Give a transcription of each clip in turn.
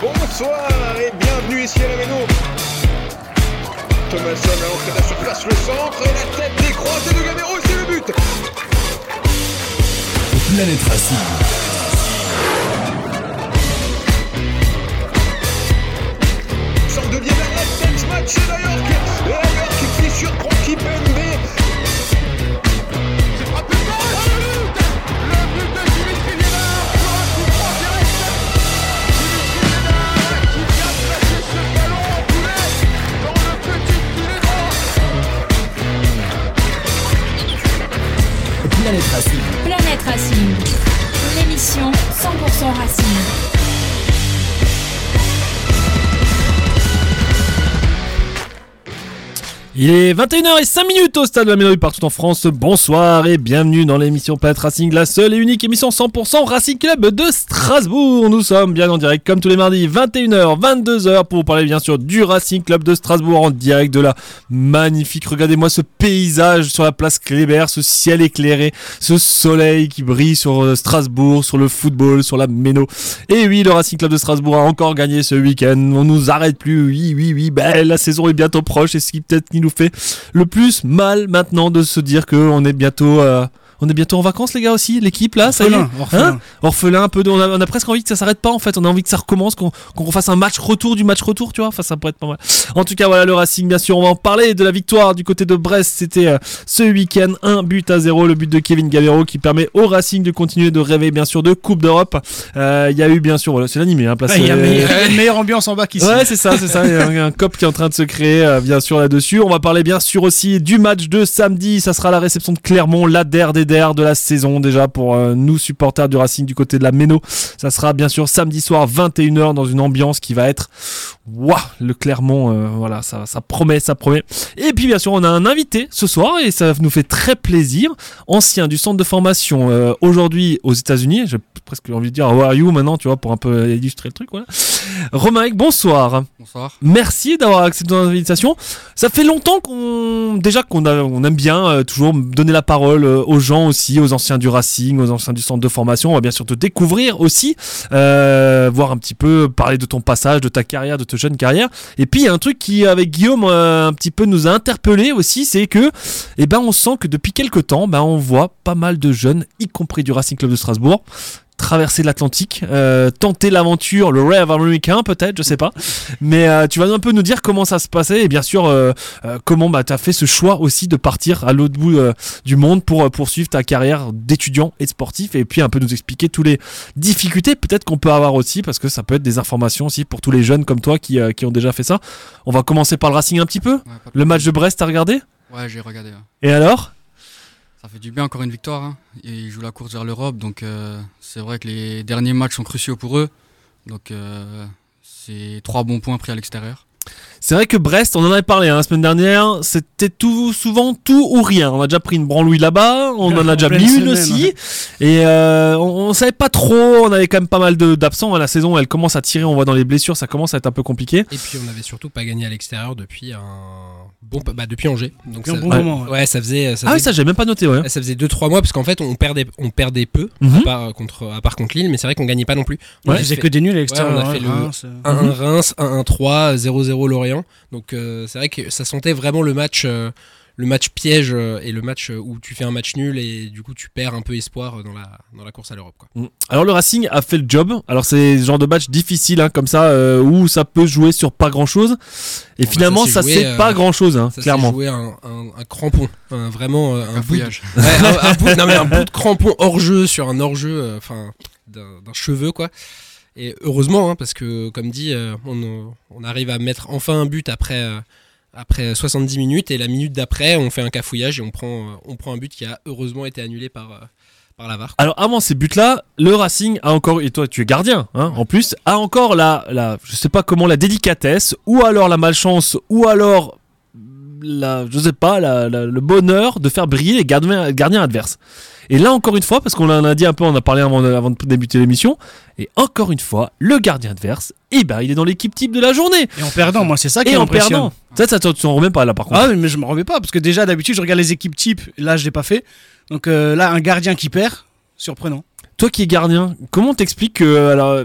Bonsoir et bienvenue ici à la Méno. Thomasson à l'entrée de la surface, le centre la tête décroisée de Gamero, c'est le but Planète Racing. Centre de tête match et d'ailleurs que d'ailleurs qui fissure contre Kipembe. Planète Racing, l'émission 100% Racing. Il est 21h05 au stade de la Ménorée partout en France. Bonsoir et bienvenue dans l'émission Planète Racing, la seule et unique émission 100% Racing Club de Strasbourg. Nous sommes bien en direct comme tous les mardis, 21h, 22h pour vous parler bien sûr du Racing Club de Strasbourg en direct de la magnifique, regardez-moi ce paysage sur la place Kléber, ce ciel éclairé, ce soleil qui brille sur euh, Strasbourg, sur le football, sur la Méno. Et oui, le Racing Club de Strasbourg a encore gagné ce week-end. On nous arrête plus. Oui, oui, oui. Ben, la saison est bientôt proche et ce qui peut-être nous fait le plus mal maintenant de se dire que on est bientôt. On est bientôt en vacances les gars aussi, l'équipe là, ça y est. Orphelin, orphelin. Hein orphelin un peu. De, on, a, on a presque envie que ça s'arrête pas en fait. On a envie que ça recommence, qu'on qu'on refasse un match retour du match retour, tu vois. Enfin, ça pourrait être pas mal. En tout cas, voilà le Racing, bien sûr. On va en parler de la victoire du côté de Brest. C'était euh, ce week-end un but à zéro, le but de Kevin Gavero qui permet au Racing de continuer de rêver bien sûr de Coupe d'Europe. Euh, Il y a eu bien sûr, voilà, c'est l'animé, hein, place. Il y a euh, une meilleure ambiance en bas qu'ici. Ouais, c'est ça, c'est ça. Il y a un, un cop qui est en train de se créer, euh, bien sûr, là-dessus. On va parler, bien sûr, aussi du match de samedi. Ça sera la réception de Clermont, la der de la saison, déjà, pour euh, nous, supporters du Racing du côté de la Méno. Ça sera, bien sûr, samedi soir, 21h, dans une ambiance qui va être. Waouh, le Clermont, euh, voilà, ça, ça promet, ça promet. Et puis, bien sûr, on a un invité ce soir et ça nous fait très plaisir. Ancien du centre de formation, euh, aujourd'hui aux États-Unis. J'ai presque envie de dire How are you maintenant, tu vois, pour un peu illustrer le truc, voilà. Romaric, bonsoir. Bonsoir. Merci d'avoir accepté notre invitation. Ça fait longtemps qu'on déjà qu'on a- on aime bien euh, toujours donner la parole aux gens aussi, aux anciens du Racing, aux anciens du centre de formation. On va bien sûr te découvrir aussi, voir un petit peu parler de ton passage, de ta carrière, de ta jeune carrière. Et puis il y a un truc qui avec Guillaume euh, un petit peu nous a interpellé aussi, c'est que eh ben on sent que depuis quelques temps, ben on voit pas mal de jeunes, y compris du Racing Club de Strasbourg, traverser l'Atlantique, euh, tenter l'aventure, le rêve américain peut-être, je sais pas. Mais euh, tu vas un peu nous dire comment ça se passait et bien sûr euh, comment bah, tu as fait ce choix aussi de partir à l'autre bout du monde pour poursuivre ta carrière d'étudiant et de sportif et puis un peu nous expliquer toutes les difficultés peut-être qu'on peut avoir aussi parce que ça peut être des informations aussi pour tous les jeunes comme toi qui, qui ont déjà fait ça. On va commencer par le Racing un petit peu. Ouais, Le match de Brest, t'as regardé? Ouais, j'ai regardé. ouais. Et alors? Ça fait du bien, encore une victoire. hein. Ils jouent la course vers l'Europe. Donc, euh, c'est vrai que les derniers matchs sont cruciaux pour eux. Donc, euh, c'est trois bons points pris à l'extérieur. C'est vrai que Brest, on en avait parlé hein, la semaine dernière, c'était tout souvent tout ou rien. On a déjà pris une branlouille là-bas, on en a déjà mis une aussi, ouais. et euh, on, on savait pas trop. On avait quand même pas mal de- d'absents. La saison, elle commence à tirer. On voit dans les blessures, ça commence à être un peu compliqué. Et puis on avait surtout pas gagné à l'extérieur depuis un bon bah depuis Angers. Donc Depuis un bon ouais, moment, ouais. ouais, ça faisait ça Ah oui, ça j'ai même pas noté. Ouais. ça faisait 2 3 mois parce qu'en fait on perdait on perdait peu Mhm. à part contre à part contre Lille mais c'est vrai qu'on gagnait pas non plus. On faisait fait que des nuls à l'extérieur. Ouais, on a fait hein, le- Reims, euh. 1-1 Reims, 1-1-3, 0-0 Lorient. Donc euh, c'est vrai que ça sentait vraiment le match euh, le match piège euh, et le match où tu fais un match nul et du coup tu perds un peu espoir dans la dans la course à l'Europe quoi. Mm. Alors le Racing a fait le job. Alors c'est ce genre de match difficile hein, comme ça euh, où ça peut jouer sur pas grand chose. Et Bon, bah, finalement ça c'est euh, pas grand chose, hein, Ça clairement. joué un, un, un crampon, un- vraiment euh, un, Un bout de. Ouais, un, un bout, non, mais un bout de crampon hors jeu sur un hors jeu, enfin d'un cheveu quoi. Et heureusement, hein, parce que comme dit, euh, on, on arrive à mettre enfin un but après, euh, après 70 minutes et la minute d'après, on fait un cafouillage et on prend, euh, on prend un but qui a heureusement été annulé par, par la VAR. Alors avant ces buts-là, le Racing a encore, et toi tu es gardien, hein, en plus, a encore la, la, je sais pas comment, la délicatesse, ou alors la malchance, ou alors la, je sais pas, la- la- le bonheur de faire briller les gardiens, gardiens adverses. Et là encore une fois, parce qu'on en a dit un peu, on a parlé avant de, avant de débuter l'émission, et encore une fois, le gardien adverse, eh ben il est dans l'équipe type de la journée. Et en perdant, moi, c'est ça qui Et en perdant. Ça, ça, tu t'en remets pas là par contre. Ah oui, mais je m'en remets pas parce que déjà d'habitude je regarde les équipes type. Là, je l'ai pas fait. Donc euh, là, un gardien qui perd, surprenant. Toi qui es gardien, comment t'expliques que alors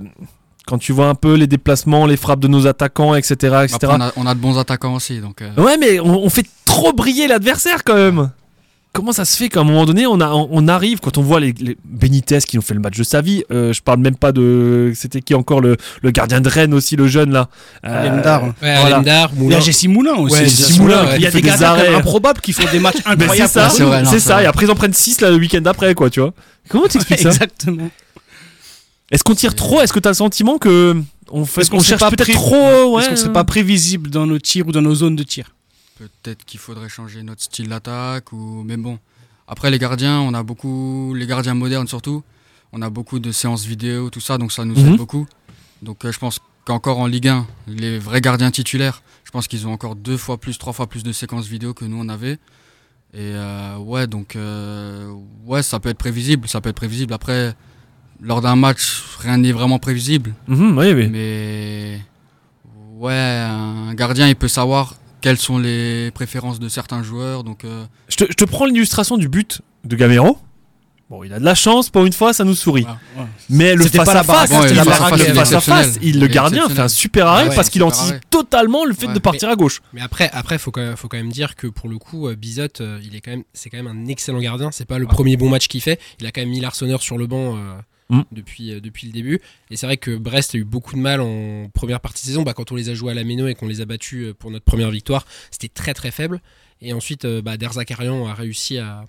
Quand tu vois un peu les déplacements, les frappes de nos attaquants, etc. etc. Après, on, a, on a de bons attaquants aussi. Donc, euh, Ouais, mais on, on fait trop briller l'adversaire quand même. Comment ça se fait qu'à un moment donné, on, a, on, on arrive, quand on voit les, les Benitez qui nous fait le match de sa vie, euh, je parle même pas de. C'était qui encore le, le gardien de Rennes aussi, le jeune là Euh, Lemdar. Ouais, Voilà. Alendar, Il y Moulin. a Jessie Moulin aussi. Ouais, Jessie Moulin. Moulin, ouais, Il y a des des arrêts. improbables qui font des matchs c'est incroyables. ça, c'est non, c'est ça. vrai. Et après, ils en prennent 6 le week-end d'après, quoi, tu vois. Comment tu expliques ça? Exactement. Est-ce qu'on tire trop? Est-ce que tu as le sentiment que on fait qu'on on serait cherche pas peut-être pré- trop ouais, Est-ce qu'on serait pas prévisible dans nos tirs ou dans nos zones de tir? Peut-être qu'il faudrait changer notre style d'attaque ou mais bon. Après les gardiens, on a beaucoup les gardiens modernes surtout. On a beaucoup de séances vidéo, tout ça, donc ça nous Mhm. aide beaucoup. Donc euh, je pense qu'encore en Ligue 1, les vrais gardiens titulaires, je pense qu'ils ont encore deux fois plus, trois fois plus de séquences vidéo que nous on avait. Et euh, ouais, donc euh, ouais, ça peut être prévisible, ça peut être prévisible. Après, lors d'un match, rien n'est vraiment prévisible. Mhm, oui, oui. Mais ouais, un gardien, il peut savoir quelles sont les préférences de certains joueurs. Donc euh, Je te, je te prends l'illustration du but de Gamero. Bon, il a de la chance, pour une fois, ça nous sourit. Voilà. Ouais. Mais le face à face, Ouais, il il le gardien fait un super arrêt Ah ouais, parce qu'il anticipe totalement le fait Ouais. de partir à gauche. Mais après, après, faut quand même, faut quand même dire que pour le coup, euh, Bizot, euh, il est quand même, c'est quand même un excellent gardien. C'est pas le premier bon match qu'il fait. Il a quand même mis l'Arseneur sur le banc euh, Mm. depuis, euh, depuis le début. Et c'est vrai que Brest a eu beaucoup de mal en première partie de saison. Bah, quand on les a joués à la Méno et qu'on les a battus euh, pour notre première victoire, c'était très très faible. Et ensuite, euh, bah, Der Zakarian a réussi à,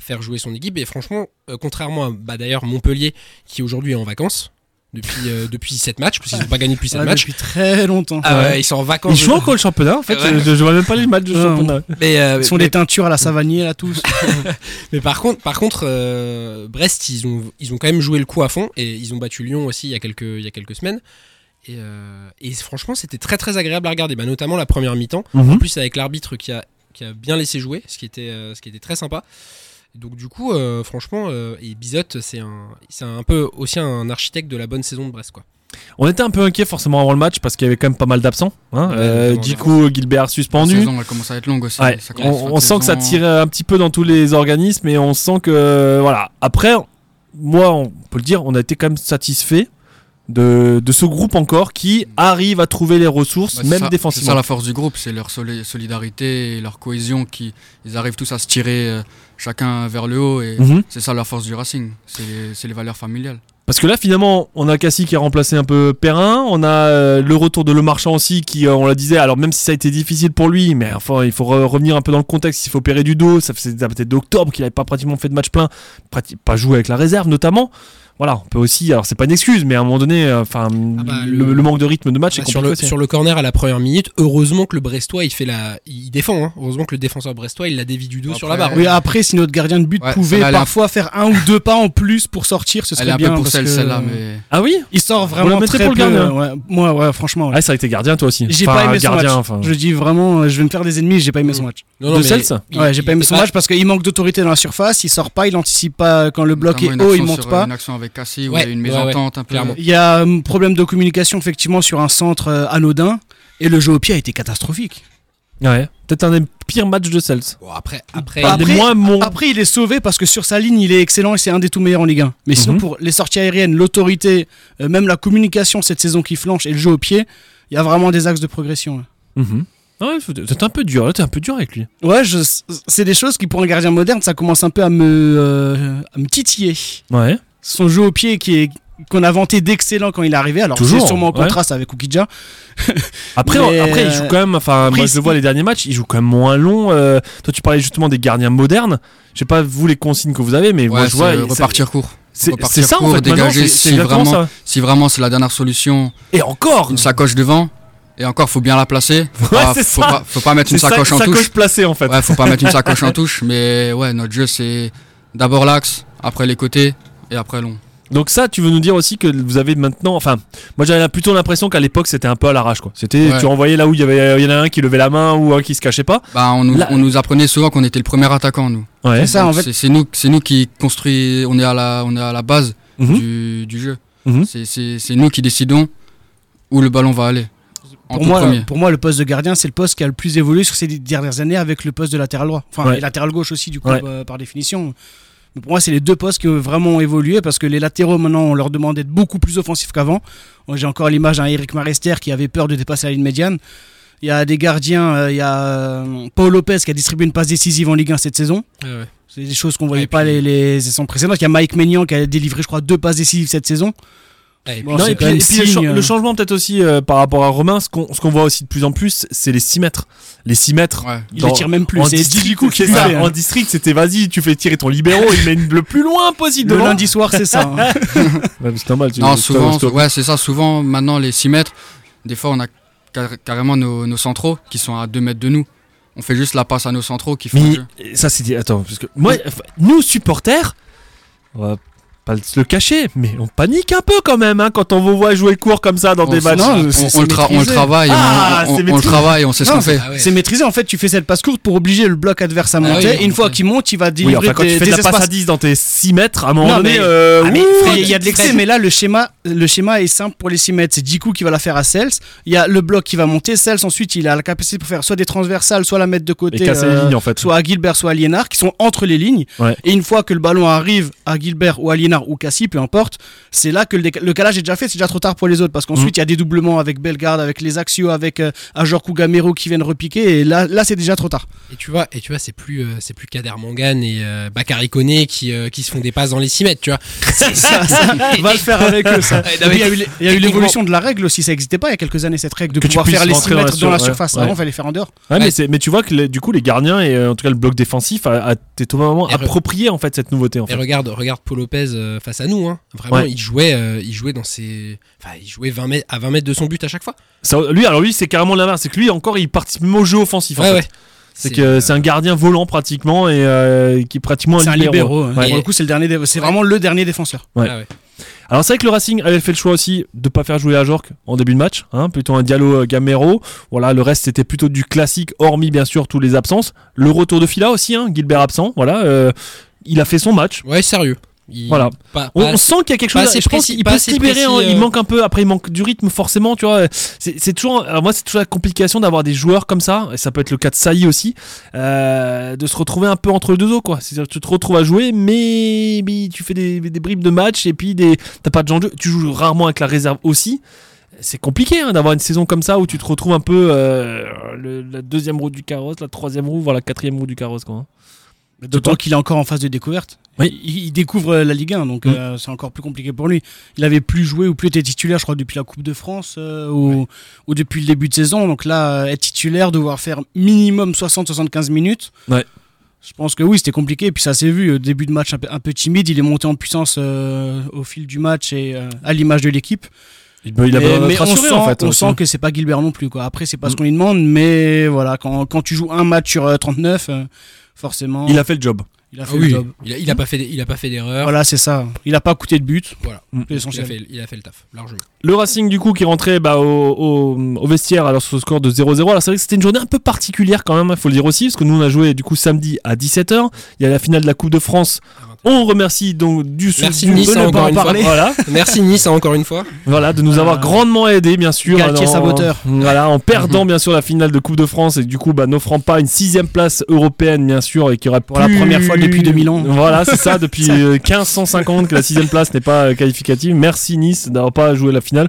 faire jouer son équipe. Et franchement, contrairement à bah, d'ailleurs Montpellier, qui aujourd'hui est en vacances depuis, euh, depuis 7 matchs, parce qu'ils n'ont pas gagné depuis 7 Ouais, matchs. Depuis très longtemps. Ah ouais, ils sont en vacances. Il joue encore le championnat en fait, Ouais. je, je vois même pas les matchs Non. championnat. Mais, euh, Ils sont mais- des teintures à la Savanier là tous. Mais par contre, par contre euh, Brest, ils ont, ils ont quand même joué le coup à fond et ils ont battu Lyon aussi il y a quelques, il y a quelques semaines. Et, euh, et franchement, c'était très très agréable à regarder, bah, notamment la première mi-temps. Mhm. En plus, avec l'arbitre qui a, qui a bien laissé jouer, ce qui était, euh, ce qui était très sympa. Donc du coup, euh, franchement, euh, et Bizot, c'est un, c'est un peu aussi un architecte de la bonne saison de Brest, quoi. On était un peu inquiet forcément avant le match parce qu'il y avait quand même pas mal d'absents. Hein. Euh, Djikou, Gilbert la suspendu. saison elle commence à être longue aussi. Ouais, Ça on, sent que ça tire un petit peu dans tous les organismes et on sent que voilà. Après, moi, on peut le dire, on a été quand même satisfait de, de ce groupe encore qui arrive à trouver les ressources, Bah, c'est même ça- C'est défensivement. ça la force du groupe, c'est leur soli- solidarité et leur cohésion qui ils arrivent tous à se tirer euh, chacun vers le haut et Mhm. c'est ça la force du Racing, c'est les, c'est les valeurs familiales. Parce que là, finalement, on a Cassie qui a remplacé un peu Perrin. On a euh, le retour de Le Marchand aussi, qui, euh, on la disait, alors même si ça a été difficile pour lui, mais enfin, il faut re- revenir un peu dans le contexte. Il faut opérer du dos. Ça faisait peut-être d'octobre qu'il n'avait pas pratiquement fait de match plein, pas joué avec la réserve notamment. Voilà, on peut aussi, alors c'est pas une excuse, mais à un moment donné, euh, enfin, bah, le, le- le manque de rythme de match est Bah, sur, compliqué le, sur le corner à la première minute, heureusement que le Brestois il fait la, il défend. hein. Heureusement que le défenseur brestois il la dévie du dos Après, sur la barre. Oui, après, si notre gardien de but Ouais, pouvait parfois faire un ou deux pas en plus pour sortir, ce Elle est serait un bien. peu pour parce celle que, celle-là, mais Ah oui Il sort vraiment mettrez très pour le peu, gardien ouais. Moi, ouais, franchement. ouais. Ah, ça a été gardien toi aussi. J'ai Enfin, pas aimé son gardien, match. enfin. Je dis vraiment, je vais me faire des ennemis, j'ai pas aimé son match. Non, De Cels il- Ouais, j'ai pas aimé son match parce qu'il manque d'autorité dans la surface, il sort pas, il anticipe pas quand le bloc est haut, il monte pas. Où Ouais, il y a une ouais, ouais, mésentente un peu. clairement. Il y a un problème de communication effectivement sur un centre euh, anodin et le jeu au pied a été catastrophique. Ouais, peut-être un des pires matchs de Cels. Bon, après, après, Après- moins bons. Après, il est sauvé parce que sur sa ligne, il est excellent et c'est un des tout meilleurs en Ligue 1. Mais sinon, Mhm. pour les sorties aériennes, l'autorité, euh, même la communication cette saison qui flanche et le jeu au pied, il y a vraiment des axes de progression. Ouais, t'es un peu dur, là, t'es un peu dur avec lui. Ouais, c'est des choses qui, pour un gardien moderne, ça commence un peu à me, euh, à me titiller. Ouais. Son jeu au pied qui est qu'on a vanté d'excellent quand il est arrivé, alors Toujours, c'est sûrement en ouais. contraste avec Oukidja. Après, Mais, après il joue quand même. Enfin, moi je vois les derniers matchs, il joue quand même moins long. euh, toi, tu parlais justement des gardiens modernes. Je sais pas vous les consignes que vous avez, mais moi Ouais, je vois. repartir court. C'est ça en court, fait. maintenant, dégager si vraiment- ça. Si vraiment c'est la dernière solution, Et encore. une sacoche devant. Et encore, faut bien la placer. Faut Ouais, pas, faut ça. pas, faut pas mettre une sacoche en sacoche touche. placée en fait. Ouais, faut pas mettre une sacoche en touche. Mais ouais, notre jeu c'est d'abord l'axe, après les côtés et après long. Donc ça, tu veux nous dire aussi que vous avez maintenant, enfin, moi j'avais plutôt l'impression qu'à l'époque c'était un peu à l'arrache quoi. C'était, Ouais. tu envoyais là où il y avait, il y en a un qui levait la main ou un qui se cachait pas. Bah, on nous, Là- on nous apprenait souvent qu'on était le premier attaquant nous. Ouais. C'est ça, en fait. c'est- nous, c'est nous qui construit, on est à la, on est à la base Mhm. du, du jeu. Mhm. C'est- nous qui décidons où le ballon va aller. Pour moi, premier. pour moi, le poste de gardien, c'est le poste qui a le plus évolué sur ces dernières années avec le poste de latéral droit. Enfin, Ouais. et latéral gauche aussi, du coup, Ouais. euh, par définition. Pour moi, c'est les deux postes qui ont vraiment évolué parce que les latéraux, maintenant, on leur demande d'être beaucoup plus offensifs qu'avant. J'ai encore l'image d'un Eric Marester qui avait peur de dépasser la ligne médiane. Il y a des gardiens, euh, il y a euh, Paul Lopez qui a distribué une passe décisive en Ligue 1 cette saison. Ouais. C'est des choses qu'on voyait Ouais, pas puis- les, les saisons précédentes. Il y a Mike Maignan qui a délivré, je crois, deux passes décisives cette saison. Ouais, et Non, puis, et puis le, signe, cha- le changement peut-être aussi euh, par rapport à Romain, ce qu'on ce qu'on voit aussi de plus en plus, c'est les 6 mètres. Les 6 mètres. Ouais. Il les tire même plus. En district, Djikou qui c'est ça. hein. En district, c'était vas-y, tu fais tirer ton libéraux, il met le plus loin possible Le devant. lundi soir, c'est ça. hein. Ouais, c'est normal. tu- Non, souvent, ouais, c'est ça. Souvent, maintenant, les 6 mètres, des fois, on a car- carrément nos, nos centraux qui sont à 2 mètres de nous. On fait juste la passe à nos centraux qui font Mais ça, c'était. Attends, parce que moi, nous, supporters, on va pas se le cacher, mais on panique un peu quand même hein, quand on vous voit jouer court comme ça dans On des matchs. non, on, c'est- on c'est le tra- on le maîtrisé. travaille, on- Ah, on, le travaille, on sait ce qu'on fait. Ah ouais. C'est maîtrisé. En fait, tu fais cette passe courte pour obliger le bloc adverse à Ah monter. oui, et une fois qu'il monte, il va Oui, délivrer enfin, quand des, tu fais de la passe à 10 dans tes 6 mètres, à un moment Non, donné. euh, Ah, il y a de l'excès, mais là le schéma, le schéma est simple pour les 6 mètres. C'est Djikou qui va la faire à Cels. Il y a le bloc qui va monter. Cels ensuite, il a la capacité pour faire soit des transversales, soit la mettre de côté. euh, les lignes en fait. soit à Gilbert, soit à Liénard, qui sont entre les lignes. Et une fois que le ballon arrive à Gilbert ou à Liénard ou Cassie, peu importe, c'est là que le, calage est déjà fait, c'est déjà trop tard pour les autres. Parce qu'ensuite, il y a des doublements avec Bellegarde, avec les Axio, avec euh, Ajor Gamero qui viennent repiquer. Et là, là c'est déjà trop tard. Et tu vois, et tu vois, c'est plus, euh, c'est plus Kader Mangan et euh, Bakary Koné qui, euh, qui se font des passes dans les 6 mètres, tu vois. ça, ça, va le faire avec eux, ça. Il y a eu, l'évolution de la règle aussi, ça n'existait pas il y a quelques années, cette règle de Que tu pouvoir faire les 6 rentrer dans la mètres dans la sur- surface. ouais. Avant, il fallait faire en dehors. Ouais, mais, Ouais. c'est- mais tu vois que les- du coup les gardiens et euh, en tout cas le bloc défensif a, a été totalement approprié en fait cette nouveauté en Et regarde, regarde Paul Lopez euh, face à nous, hein. Vraiment, Ouais. il jouait, euh, il jouait dans ses, enfin, il jouait 20 mètres, à 20 mètres de son but à chaque fois. Ça, lui alors lui c'est carrément l'inverse, c'est que lui encore il participe au jeu offensif. en Ouais, fait. ouais. C'est que c'est un gardien volant pratiquement et euh, qui est pratiquement C'est un libéraux. hein. Ouais. Pour le coup, c'est le dernier, dé- c'est Ouais. vraiment le dernier défenseur. Ouais. Ah ouais. Alors c'est vrai que le Racing avait fait le choix aussi de pas faire jouer Ajorc en début de match, hein, plutôt un Diallo euh, Gamero. Voilà, le reste c'était plutôt du classique, hormis bien sûr tous les absences. Le retour de Fila aussi, hein, Gilbert absent. Voilà, euh, il a fait son match. Ouais, sérieux. Il- Voilà. Pas, On, pas on sent qu'il y a quelque chose. assez je pense qu'il peut se libérer. précis, hein, Il euh. manque un peu. Après, il manque du rythme forcément. Tu vois. C'est toujours. alors moi, c'est toujours la complication d'avoir des joueurs comme ça. Et ça peut être le cas de Saï aussi, euh, de se retrouver un peu entre les deux eaux. Quoi. C'est-à-dire tu te retrouves à jouer, mais, mais tu fais des, des bribes de match et puis des. T'as pas de gens de jeu. Tu joues rarement avec la réserve aussi. C'est compliqué hein, d'avoir une saison comme ça où tu te retrouves un peu euh, le- la deuxième roue du carrosse, la troisième roue, voire la quatrième roue du carrosse. Quoi. hein. D'autant qu'il est encore en phase de découverte. Oui. Il, il découvre euh, la Ligue 1, donc Mm. euh, c'est encore plus compliqué pour lui. Il avait plus joué ou plus été titulaire, je crois, depuis la Coupe de France euh, ou, ou depuis le début de saison. Donc là, être titulaire, devoir faire minimum 60-75 minutes. Ouais. Je pense que oui, c'était compliqué. Et puis ça s'est vu, début de match un peu, un peu timide. Il est monté en puissance euh, au fil du match et à l'image de l'équipe. Il, a Mais, on, sent, en fait. on sent que c'est pas Gilbert non plus. Quoi. Après, c'est pas ce Mm. qu'on lui demande, mais voilà, quand, quand tu joues un match sur euh, 39, euh, forcément, Il a fait le job. il a Ah fait oui, le job. il a, il a pas fait, il a pas fait d'erreur. Voilà, c'est ça. Il a pas coûté de but. Voilà. C'est Il a, fait, il a fait le taf, largement. Le Racing du coup qui rentrait bah, au, au- au vestiaire alors sur ce score de 0-0. Alors c'est vrai que c'était une journée un peu particulière quand même, il faut le dire aussi, parce que nous on a joué du coup samedi à 17h. Il y a la finale de la Coupe de France. On remercie donc du Merci du- Nice, de ne encore pas en une fois. parler. Voilà, Merci Nice, encore une fois. voilà, de nous avoir Euh, grandement aidé bien sûr. Galtier en- saboteur. Voilà, en perdant bien sûr la finale de Coupe de France et du coup bah, n'offrant pas une sixième place européenne bien sûr et qui aurait Pour la plus- première fois depuis 2000 ans. Voilà, c'est ça, depuis euh, 1550 que la sixième place n'est pas euh, qualificative. Merci Nice d'avoir pas joué la finale.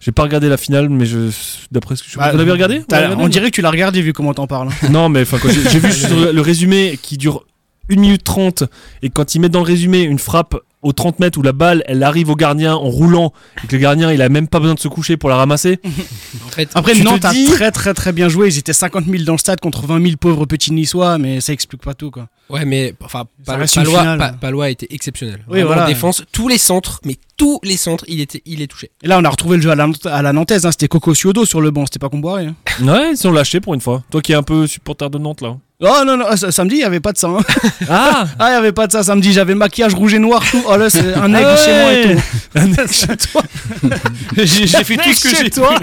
J'ai pas regardé la finale, mais je, d'après ce que je. Bah, Vous l'avez regardé? Vous T'as- l'avez regardé on dirait que tu l'as regardé vu comment t'en parles. hein. Non, mais enfin, j'ai vu le résumé qui dure 1 minute 30 et quand ils mettent dans le résumé une frappe aux 30 mètres où la balle elle arrive au gardien en roulant et que le gardien il a même pas besoin de se coucher pour la ramasser. En fait, Après, Nantes a très très très bien joué. Ils étaient 50 000 dans le stade contre 20 000 pauvres petits niçois, mais ça explique pas tout quoi. ouais, mais enfin, Palois, finale. Pa- Palois a été exceptionnel. Oui, voilà. En défense, tous les centres, mais tous les centres, il était, il est touché. Et là, on a retrouvé le jeu à la, à la Nantaise. hein. C'était Coco Ciodo sur le banc, c'était pas Comboiré. Hein. Ouais, ils sont lâchés pour une fois. Toi qui es un peu supporter de Nantes là. Oh non, non, ça- samedi, il y avait pas de ça. hein. Ah Ah, il y avait pas de ça samedi. J'avais le maquillage rouge et noir, tout. Oh là, c'est un aigle Ah chez moi et tout. Un mec chez toi. J'ai j'ai fait tout ce que chez j'ai toi.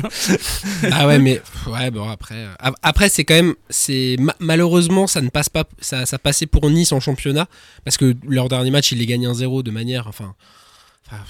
Ah ouais, mais ouais, bon après, euh, ap- après c'est quand même, c'est ma- malheureusement ça ne passe pas, ça, ça passait pour Nice en championnat parce que leur dernier match ils les gagnent 1-0 de manière, enfin,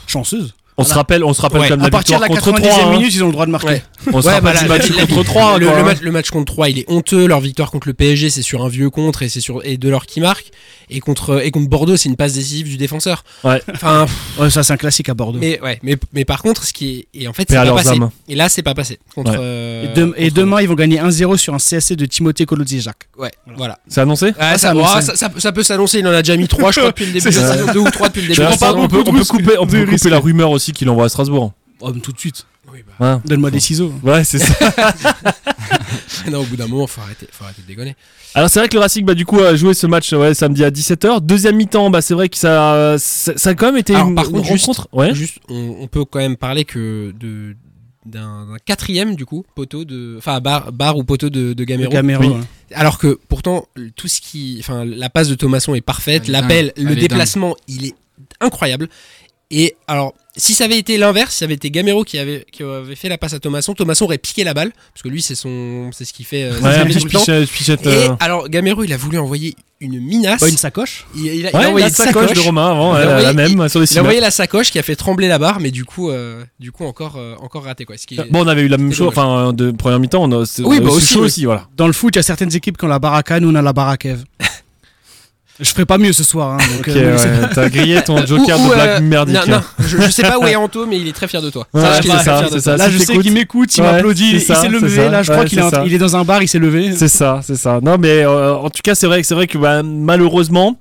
Chanceuse. On se rappelle, on se rappelle Ouais, quand même À la partir de la victoire contre 90e 3. hein. minute, ils ont le droit de marquer. Ouais. On se Ouais, rappelle bah, du la- match la- contre 3. le, quoi, le match, le match contre 3 il est honteux, leur victoire contre le PSG c'est sur un vieux contre et c'est sur et de leur qui marque Et contre, et contre Bordeaux, c'est une passe décisive du défenseur. Ouais. Enfin, Ouais, ça c'est un classique à Bordeaux. mais, ouais, mais, mais par contre, ce qui est. Et en fait, c'est pas passé. âmes. Et là, c'est pas passé. Contre, Ouais. euh, Et, contre- demain, ils vont gagner 1-0 sur un CSC de Timothée Kolodziejczak. Ouais, voilà. C'est annoncé Ouais, Ah, ça, mais ça, ça- ça peut s'annoncer, il en a déjà mis 3 je crois depuis le début de C'est la ça. saison, 2 ou 3 depuis le début de la saison. on peut, on peut couper, on peut couper la rumeur aussi qu'il envoie à Strasbourg. Oh, tout de suite. Oui, bah, Ouais, Donne-moi des ciseaux. ouais c'est ça. non, au bout d'un moment, faut arrêter, faut arrêter de déconner. Alors c'est vrai que le Racing bah, du coup a joué ce match ouais, samedi à 17h. Deuxième mi-temps, bah, c'est vrai que ça, ça, ça a quand même été Alors, une, par une contre, juste- rencontre. Ouais. Juste, on, on peut quand même parler que de d'un quatrième du coup poteau de enfin bar, bar ou poteau de, de Gamero Gamero. Oui. alors que pourtant tout ce qui enfin la passe de Thomasson est parfaite l'appel le déplacement il est incroyable et alors si ça avait été l'inverse si ça avait été Gamero qui avait qui avait fait la passe à Thomasson Thomasson aurait piqué la balle parce que lui c'est son c'est ce qu'il fait euh, Ouais, pichette, et euh, alors Gamero il a voulu envoyer une minace Pas une sacoche. il, il a, il a Ouais, envoyé la une sacoche de Romain avant, Il a ouais, la, envoyé- la même sur les il a envoyé la sacoche qui a fait trembler la barre, mais du coup, euh, du coup encore, euh, encore raté quoi. Ce qui est- Bon, on avait eu la même chose, enfin, de première mi-temps, on a, Oui, on a bah eu aussi, chaud oui. aussi, voilà. Dans le foot, il y a certaines équipes qui ont la baraka, nous on a la barakev. Je ferai pas mieux ce soir. Hein, donc, Ok, euh, ouais, t'as grillé ton joker Ou- ou, de blague euh, merdique. Non, non, je, je sais pas où est Anto, mais il est très fier de toi. Ouais, ça, fier de toi. ça. Là, si je sais qu'il m'écoute, il Ouais, m'applaudit, il ça, s'est levé. ça. Là, je crois qu'il est, ça. il dans un bar, il s'est levé. C'est ça, c'est ça. Non, mais euh, en tout cas, c'est vrai, que- c'est vrai que bah, malheureusement,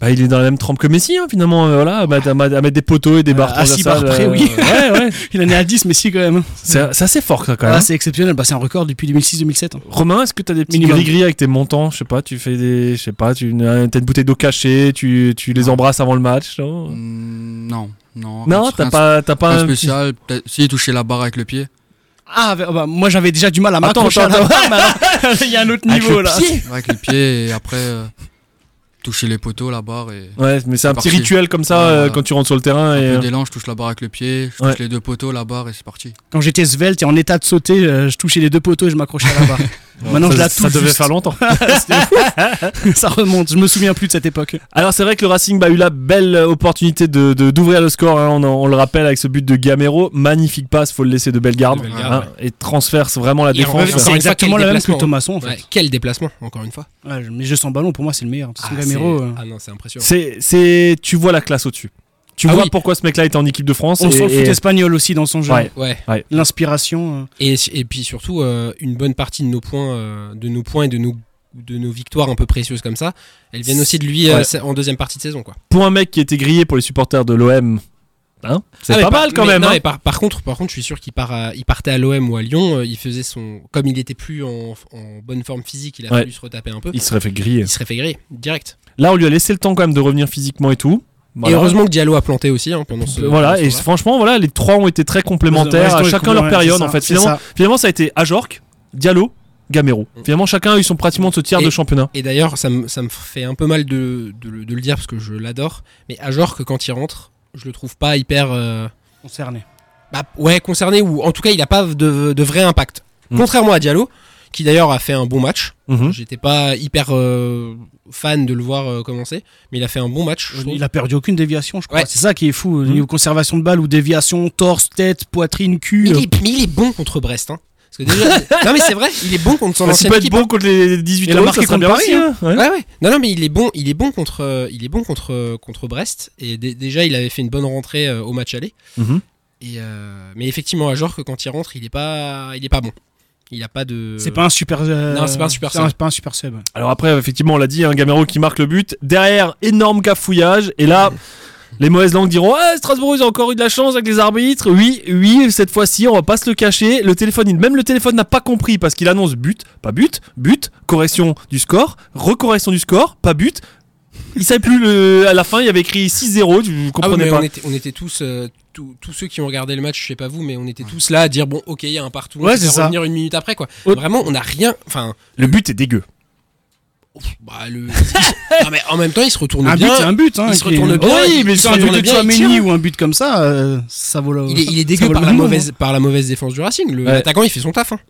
bah, il est dans la même trempe que Messi, hein, finalement. euh, voilà, à, mettre- à mettre des poteaux et des barres à six barres transversales, près, oui. euh, ouais, ouais. Il en est à 10, mais si quand même. C'est c'est assez fort, ça, quand même. Ah, hein. c'est exceptionnel. Bah, c'est un record depuis 2006-2007. hein. Romain, est-ce que t'as des petits gris-gris avec tes montants? Je sais pas, tu fais des. Je sais pas, tu t'as une bouteille d'eau cachée, tu, tu les embrasses avant le match, non? Mm, Non, non. Non, t'as pas, t'as pas un petit- spécial. Peut-être si toucher la barre avec le pied. Ah, bah, bah, moi j'avais déjà du mal à m'accrocher à la barre, il y a un autre Avec niveau le là. pied Avec le pied et après euh, toucher les poteaux, la barre et. Ouais, mais c'est un C'est petit parti. rituel comme ça Ouais, euh, quand tu rentres sur le terrain. Un Et, peu euh, d'élan, je touche la barre avec le pied, je Ouais. touche les deux poteaux, la barre et c'est parti. Quand j'étais svelte et en état de sauter, euh, je touchais les deux poteaux et je m'accrochais à la barre. Maintenant, ça, je la ça devait juste. faire longtemps. ça remonte. Je me souviens plus de cette époque. Alors c'est vrai que le Racing bah, a eu la belle opportunité de de- d'ouvrir le score. hein, on, en- on le rappelle avec ce but de Gamero, magnifique passe, faut le laisser de Bellegarde, De Bellegarde, hein, et transverse vraiment la Et défense. C'est exactement la même que. Thomasson en fait. Ouais, quel déplacement, encore une fois. Ouais, mais je sens ballon, pour moi, c'est le meilleur. Ah, Gamero, c'est- euh, ah non, c'est impressionnant. C'est c'est tu vois la classe au-dessus. Tu Ah vois oui. pourquoi ce mec-là est en équipe de France. on et- sent le foot et- espagnol aussi dans son jeu. Ouais. Ouais. L'inspiration. euh. Et, et puis surtout, euh, une bonne partie de nos points, euh, de nos points et de nos, de nos victoires un peu précieuses comme ça, elles viennent aussi de lui Ouais. en deuxième partie de saison. Quoi. Pour un mec qui était grillé pour les supporters de l'OM, hein, c'est Ah, pas par- mal quand mais même. non, hein. par, par contre, par contre, je suis sûr qu'il part à- il partait à l'OM ou à Lyon. euh, il faisait son, comme il était plus en, en bonne forme physique, il a Ouais. fallu se retaper un peu. Il serait fait griller. Il serait fait griller direct. Là, on lui a laissé le temps quand même de revenir physiquement et tout. Voilà. Et heureusement que Diallo a planté aussi hein, pendant ce. Voilà, et franchement, voilà, les trois ont été très complémentaires, à chacun leur période en fait. Finalement, ça. finalement, ça a été Ajorc, Diallo, Gamero. Finalement, chacun a eu son pratiquement ce tiers Et- de championnat. Et d'ailleurs, ça me, ça me fait un peu mal de, de le- de le dire parce que je l'adore. Mais Ajor, que quand il rentre, je le trouve pas hyper. euh, Concerné. bah, ouais, concerné ou en tout cas, il a pas de, de vrai impact. Mm. Contrairement à Diallo, qui d'ailleurs a fait un bon match. Mhm. J'étais pas hyper euh, fan de le voir euh, commencer, mais il a fait un bon match. je trouve. Il a perdu aucune déviation, je crois. Ouais. C'est ça qui est fou. Au Mhm. niveau conservation de balle ou déviation, torse, tête, poitrine, cul. Mais euh, il, est, mais il est bon contre Brest. Hein. Parce que déjà, non mais c'est vrai, il est bon contre son Bah, ancienne peut être équipe. bon contre les 18 Il a euros, marqué ça serait contre bien Paris, aussi, hein. Ouais. Ouais ouais. Non non mais il est bon, il est bon contre euh, il est bon contre euh, contre Brest et dé- déjà il avait fait une bonne rentrée euh, au match aller. Mhm. Et euh, mais effectivement à genre que quand il rentre, il est pas il est pas bon. Il a pas de C'est pas un super. euh, Non, c'est pas un super c'est sub. pas un super sub. Alors après, effectivement, on l'a dit, un Gamero qui marque le but. Derrière, énorme cafouillage. Et là, les mauvaises langues diront Ah, Strasbourg, ils ont encore eu de la chance avec les arbitres. Oui, oui, cette fois-ci, on va pas se le cacher. Le téléphone, même le téléphone n'a pas compris parce qu'il annonce but, pas but, but, correction du score, recorrection du score, pas but. Il savait plus, le... à la fin, il y avait écrit 6-0, je Ah oui, comprenais mais pas. on était, on était tous, euh, tous- tous ceux qui ont regardé le match, je sais pas vous, mais on était tous là à dire bon, ok, il y a un partout, Ouais, on c'est ça. revenir une minute après quoi. Autre- Vraiment, on n'a rien. Enfin, Le but est dégueu. bah, le. non, mais en même temps, il se retourne Un but, bien. c'est un but. Hein, il se retourne bien, Oui, il mais se sur un retourne but de bien, il Chouameni tire. ou un but comme ça, euh, ça vaut le. Il est, il est dégueu par la, minimum, mauvaise, par la mauvaise défense du Racing. Le- Ouais. L'attaquant, il fait son taf. hein.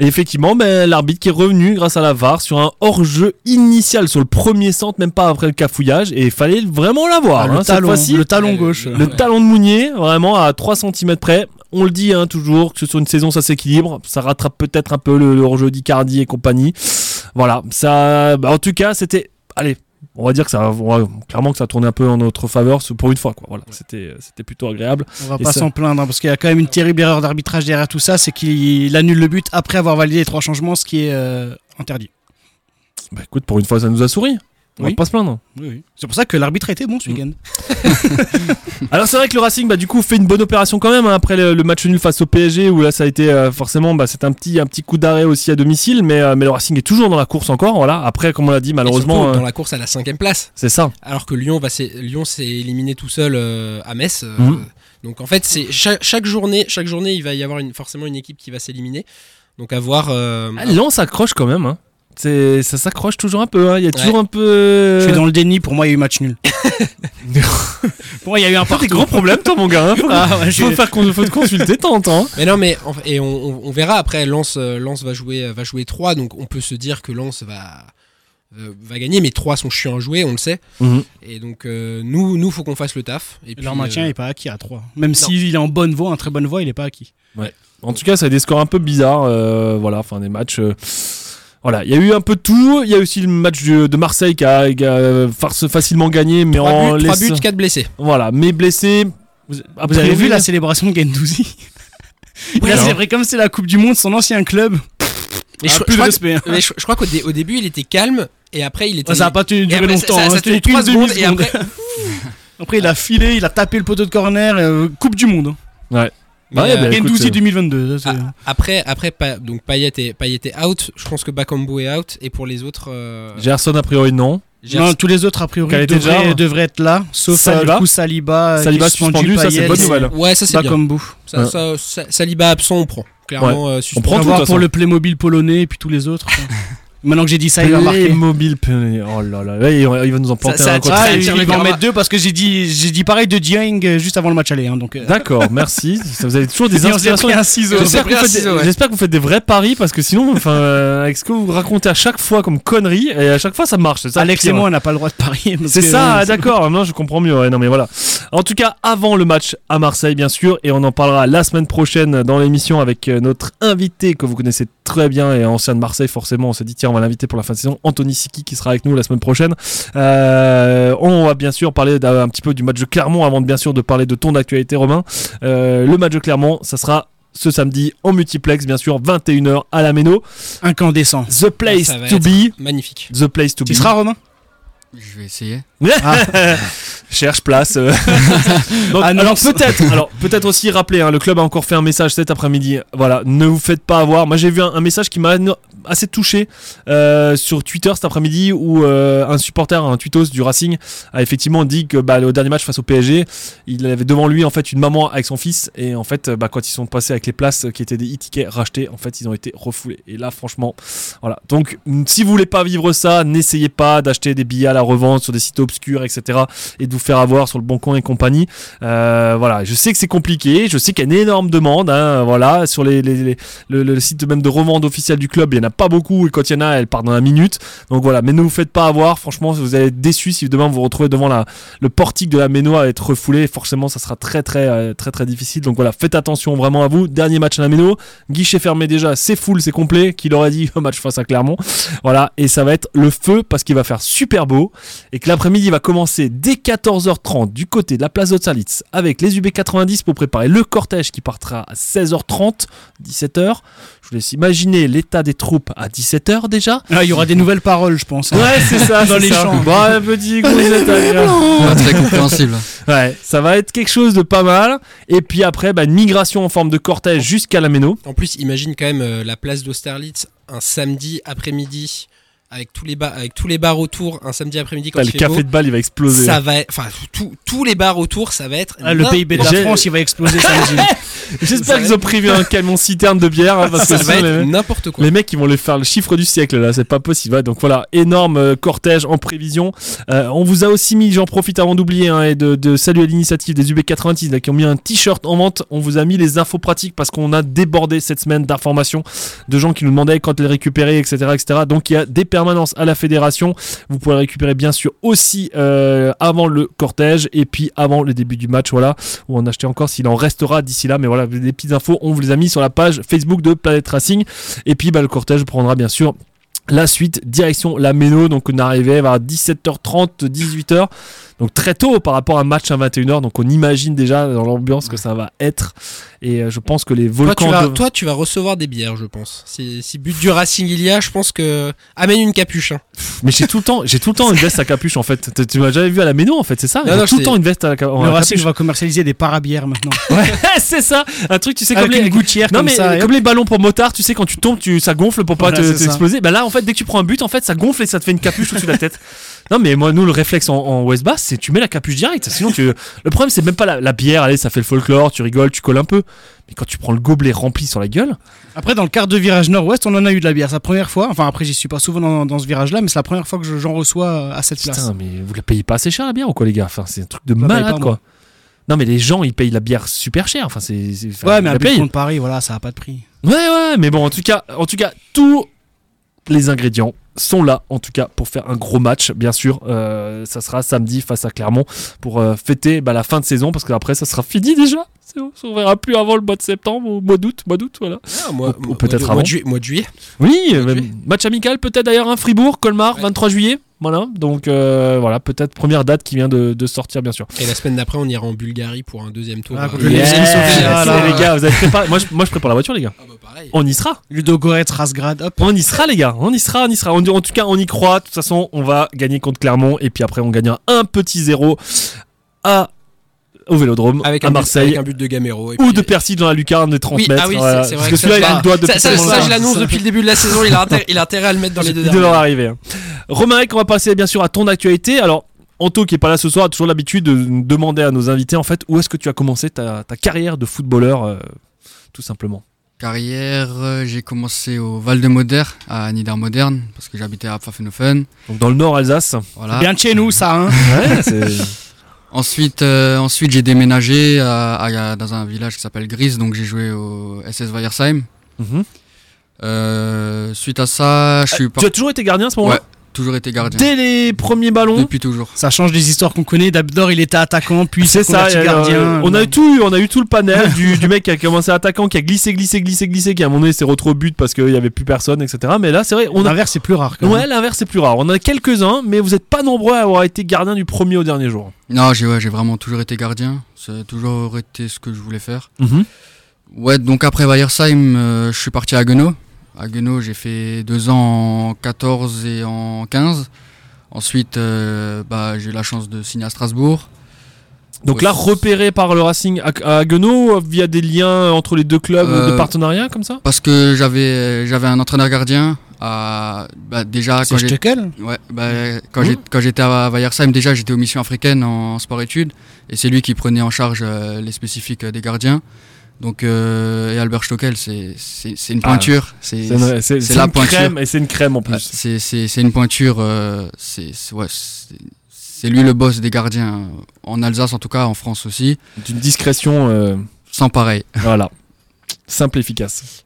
Et effectivement, ben, l'arbitre qui est revenu grâce à la VAR sur un hors-jeu initial sur le premier centre, même pas après le cafouillage, et il fallait vraiment l'avoir. Ah, hein, le, cette talon, fois-ci. le talon gauche. le- Ouais. talon de Mounier, vraiment à 3 cm près. On le dit hein, toujours, que sur une saison ça s'équilibre, ça rattrape peut-être un peu le, le hors-jeu d'Icardi et compagnie. Voilà, ça, bah, en tout cas c'était, allez, on va dire que ça, va- clairement que ça a tourné un peu en notre faveur pour une fois. Quoi. Voilà, c'était, c'était plutôt agréable. On va Et pas ça- s'en plaindre hein, parce qu'il y a quand même une terrible erreur d'arbitrage derrière tout ça, c'est qu'il annule le but après avoir validé les trois changements, ce qui est euh, interdit. Bah écoute, pour une fois, ça nous a souri. On Oui. va pas se plaindre. C'est pour ça que l'arbitre a été bon ce Mm. week-end. Alors c'est vrai que le Racing, bah du coup, fait une bonne opération quand même hein, après le, le match nul face au PSG où là ça a été euh, forcément, bah c'est un petit un petit coup d'arrêt aussi à domicile, mais euh, mais le Racing est toujours dans la course encore. Voilà. Après, comme on l'a dit, malheureusement, surtout euh, dans la course à la cinquième place. c'est ça. Alors que Lyon va s'est- Lyon s'est éliminé tout seul euh, à Metz. euh, Mhm. Donc en fait, c'est chaque, chaque journée, chaque journée, il va y avoir une, forcément une équipe qui va s'éliminer. Donc à voir. euh, Ah, Lens s'accroche quand même. Hein. C'est ça s'accroche toujours un peu. hein. Il y a toujours un peu. Je suis dans le déni, pour moi il y a eu match nul. pour moi il y a eu un T'as des partout. gros problèmes, toi, mon gars. hein. Faut, Ah, ouais, faut faire con- faut te consulter en temps. Mais non, mais et on, on- on verra après. Lens, euh, Lens va jouer, va jouer 3 donc on peut se dire que Lens va euh, va gagner. Mais 3 sont chiants à jouer, on le sait. Et donc euh, nous, nous, faut qu'on fasse le taf. Et puis, Leur maintien euh, n'est pas acquis à 3. Même s'il est en bonne voie, en très bonne voie, il n'est pas acquis. En tout cas, ça a des scores un peu bizarres. euh, voilà, enfin des matchs. Voilà, il y a eu un peu de tout. Il y a aussi le match de Marseille qui a, qui a, farce- facilement gagné, mais 3 en buts, 3 laisse- buts, 4 blessés. Voilà, mais blessé. Vous, a Vous avez vu la célébration de Gendouzi Il a célébré comme c'est la Coupe du Monde, son ancien club. Mais Ah, je, plus je de crois que- hein. mais je- je crois qu'au dé- au début, il était calme. Et après, il était. Ça n'a pas tenu duré longtemps. Ça, ça, hein, ça c'était 3 une secondes. Et après. Après, il a filé, il a tapé le poteau de corner. euh, coupe du Monde. Ouais, mais, Ouais, euh, bah, écoute, Gendouzi euh, 2022. ça, Ah, après, après Pa- donc Payet est, Payet est out. Je pense que Bakambu est out. Et pour les autres, euh, Gerson, a priori, non. Gerson- Non, tous les autres, a priori, devraient, déjà devraient être là. Sauf Saliba euh, du coup, Saliba. Saliba est suspendu, ça, c'est bonne nouvelle. Ouais, ça c'est bien. Bakambu. Ça, Ouais. ça- ça- Saliba absent, on prend. Clairement, euh, On suspendu. prend tout, voir pour le Playmobil polonais et puis tous les autres. Maintenant que j'ai dit ça, il va marquer. mobile Oh là là, il va nous en planter ça un attire- contre- Ah, il va en mettre deux parce que j'ai dit, j'ai dit pareil de Dieng euh, juste avant le match aller. hein, donc, euh, D'accord, merci. Ça, Vous avez toujours des inspirations. un J'espère que, pris vous un faites des- ciseau, ouais. que vous faites des vrais paris parce que sinon, enfin, euh, avec ce que vous racontez à chaque fois comme connerie, et à chaque fois ça marche. ça Alex pire. et moi, on n'a pas le droit de parier. C'est ça, euh, ah, d'accord. Non, je comprends mieux. ouais, non, mais voilà. En tout cas, avant le match à Marseille, bien sûr, et on en parlera la semaine prochaine dans l'émission avec notre invité que vous connaissez très bien et ancien de Marseille, forcément. On s'est dit, tiens, on va l'inviter pour la fin de saison, Anthony Siki, qui sera avec nous la semaine prochaine. Euh, on va bien sûr parler d'un un petit peu du match de Clermont avant de bien sûr de parler de ton actualité, Romain. Euh, le match de Clermont, ça sera ce samedi en multiplex, bien sûr, 21h à la Méno. Incandescent. The place Ça va to être- be. Magnifique. The place to Tu be. seras Romain? Je vais essayer. Cherche place. euh. Donc, Ah non, alors peut-être, alors peut-être aussi rappeler, hein, le club a encore fait un message cet après-midi. Voilà, ne vous faites pas avoir. Moi j'ai vu un, un message qui m'a assez touché euh, sur Twitter cet après-midi où euh, un supporter, un tweetos du Racing, a effectivement dit que bah, le dernier match face au PSG, il avait devant lui en fait une maman avec son fils et en fait bah, quand ils sont passés avec les places qui étaient des e-tickets rachetés, en fait ils ont été refoulés. Et là franchement, voilà. Donc si vous voulez pas vivre ça, n'essayez pas d'acheter des billets à la revente sur des sites obscurs, etc. et de vous faire avoir sur le bon coin et compagnie. Euh, voilà, je sais que c'est compliqué, je sais qu'il y a une énorme demande. hein, voilà, sur les, le, site même de revente officiel du club, il y en a pas beaucoup et quand il y en a, elle part dans la minute. Donc voilà, mais ne vous faites pas avoir. Franchement, vous allez être déçus si demain vous vous retrouvez devant la, le portique de la Méno à être refoulé. Forcément, ça sera très très euh, très très difficile. Donc voilà, faites attention vraiment à vous. Dernier match à la Méno, guichet fermé déjà, c'est full, c'est complet. Qu'il aurait dit match face à Clermont? Voilà, et ça va être le feu parce qu'il va faire super beau et que l'après-midi va commencer dès 14h30 du côté de la place d'Austerlitz avec les UB90 pour préparer le cortège qui partira à 16h30, 17h. Je vous laisse imaginer l'état des troupes à 17h déjà. Ah, Il y aura des nouvelles paroles, je pense. hein. Ouais, c'est ça, Dans les ça. champs. Bon, un petit. Pas très compréhensible. Ouais, ça va être quelque chose de pas mal. Et puis après, bah, une migration en forme de cortège jusqu'à la Méno. En plus, imagine quand même euh, la place d'Austerlitz un samedi après-midi avec tous les bars, avec tous les bars autour, un samedi après-midi quand Bah, il le fait café beau, de balle, il va exploser. ça va, être- enfin tout- tous les bars autour, ça va être Ah, le PIB de la France, il va exploser. J'espère qu'ils ont prévu un camion citerne de bière. hein, parce que ça va les- n'importe quoi. Les mecs, ils vont le faire le chiffre du siècle là, c'est pas possible. Donc voilà, énorme euh, cortège en prévision. Euh, on vous a aussi mis, j'en profite avant d'oublier hein, et de, de saluer l'initiative des UB90 là, qui ont mis un t-shirt en vente. On vous a mis les infos pratiques parce qu'on a débordé cette semaine d'informations de gens qui nous demandaient quand les récupérer, etc., etc. Donc il y a des à la fédération. Vous les récupérer bien sûr aussi euh, avant le cortège et puis avant le début du match. Voilà, ou en acheter encore s'il en restera d'ici là. Mais voilà, des petites infos, on vous les a mis sur la page Facebook de Planète Racing. Et puis bah, le cortège prendra bien sûr La suite, direction la Méno, donc on arrivait vers 17h30, 18h, donc très tôt par rapport à un match à 21h, donc on imagine déjà dans l'ambiance que ça va être, et euh, je pense que les Toi volcans... tu, vas, de- toi, tu vas recevoir des bières, je pense. Si, si but du Racing il y a, je pense que. Amène une capuche. hein. Mais j'ai tout le temps, j'ai tout le temps une veste à capuche en fait. Tu- Tu m'as jamais vu à la Méno en fait, c'est ça? Non, tout le temps une veste à la ca- en Le à Racing capuche. va commercialiser des parabières maintenant. Ouais, c'est ça, un truc tu sais comme Avec les une gouttière Non comme mais ça. et comme les ballons pour motard, tu sais quand tu tombes, tu ça gonfle pour pas Voilà, t'exploser. Bah là en fait dès que tu prends un but en fait ça gonfle et ça te fait une capuche au-dessus de la tête. Non mais moi nous le réflexe en, en West Bass c'est tu mets la capuche direct. Sinon tu le problème c'est même pas la, la bière, allez ça fait le folklore, tu rigoles, tu colles un peu. Mais quand tu prends le gobelet rempli sur la gueule, Après, dans le quart de virage nord-ouest, on en a eu de la bière. C'est la première fois. Enfin, après, j'y suis pas souvent dans, dans ce virage-là, mais c'est la première fois que je- j'en reçois euh, à cette place. putain mais vous la payez pas assez cher la bière ou quoi les gars? Enfin c'est un truc de malade quoi. moi. Non mais les gens ils payent la bière super cher. Enfin c'est Ouais, mais payent. contre Paris, voilà, ça a pas de prix. Ouais, ouais, mais bon, en tout cas, en tout cas, tous les ingrédients sont là, en tout cas, pour faire un gros match, bien sûr. Euh, ça sera samedi face à Clermont pour euh, fêter bah, la fin de saison, parce qu'après, ça sera fini déjà. On verra plus avant le mois de septembre ou mois d'août, mois d'août, voilà. Ah, moi, Ou- peut-être mois avant. de juillet- mois de juillet. Oui, Mois de juillet. match amical peut-être d'ailleurs, un Fribourg, Colmar, Ouais. 23 juillet. Voilà, donc euh, voilà, peut-être première date qui vient de, de sortir, bien sûr. Et la semaine d'après, on ira en Bulgarie pour un deuxième tour. Ah, là. les gars, vous avez préparé. Moi, je, moi, je prépare la voiture, les gars. Ah bah. On y sera. Ludo Goretz, Rasgrad, hop. On y sera les gars, on y sera, on y sera. On- en tout cas, on y croit. De toute façon, on va gagner contre Clermont et puis après, on gagnera un petit zéro à au Vélodrome Avec à but, Marseille avec un but de Gamero. et ou de Percy dans la lucarne des 30 Oui, mètres. ah oui, c'est- voilà. c'est vrai Parce que celui-là, il a le doigt de Ça, ça, ça, je l'annonce depuis le début de la saison. Il a intérêt, il a intérêt à le mettre dans les deux Il devrait arriver. hein. Romain, on va passer bien sûr à ton actualité. Alors, Anto qui est pas là ce soir a toujours l'habitude de demander à nos invités en fait où est-ce que tu as commencé ta, ta carrière de footballeur, euh, tout simplement? Carrière, euh, j'ai commencé au Val de Moder, à Niedermodern, parce que j'habitais à Pfaffenhofen. Donc dans le Nord Alsace. Voilà. Bien de chez nous, ça, hein. Ouais, c'est- Ensuite, euh, ensuite j'ai déménagé à- à- dans un village qui s'appelle Gris, donc j'ai joué au SS Weiersheim. Mhm. Euh, suite à ça, je suis Tu as toujours été gardien à ce moment-là? Toujours été gardien. Dès les premiers ballons. Depuis toujours. Ça change des histoires qu'on connaît. D'abord, il était attaquant, puis C'est ça, ça, euh, gardien. on a eu tout, eu, on a eu tout le panel du, du mec qui a commencé attaquant, qui a glissé, glissé, glissé, glissé, qui à un moment donné s'est retrouvé au but parce qu'il y avait plus personne, etc. Mais là, c'est vrai, on a. L'inverse, c'est plus rare. Quand Ouais, l'inverse c'est plus rare. On en a quelques-uns, mais vous êtes pas nombreux à avoir été gardien du premier au dernier jour. Non, j'ai ouais, j'ai vraiment toujours été gardien. C'est toujours été ce que je voulais faire. Mhm. Ouais, donc après Weiersheim, euh, je suis parti à Haguenau. À j'ai fait deux ans en 14 et en 15. Ensuite, euh, bah, j'ai eu la chance de signer à Strasbourg. Donc Ouais. là, repéré par le Racing à, à Guenot euh, via des liens entre les deux clubs Euh, de partenariat comme ça? Parce que j'avais j'avais un entraîneur gardien. À, bah, déjà, C'est quand Ouais, bah, quand j'ai- quand j'étais à Weiersheim, déjà j'étais aux missions africaines en sport-études et c'est lui qui prenait en charge euh, les spécifiques euh, des gardiens. Donc, euh, et Albert Stockel, c'est c'est- une Ah, pointure. c'est C'est c'est- la une pointure. crème et c'est une crème en Ah, plus. c'est- c'est c'est une pointure. euh, c'est c'est- ouais, c'est- lui le boss des gardiens en Alsace, en tout cas en France aussi. D'une discrétion, euh, Sans pareil. voilà, simple et efficace.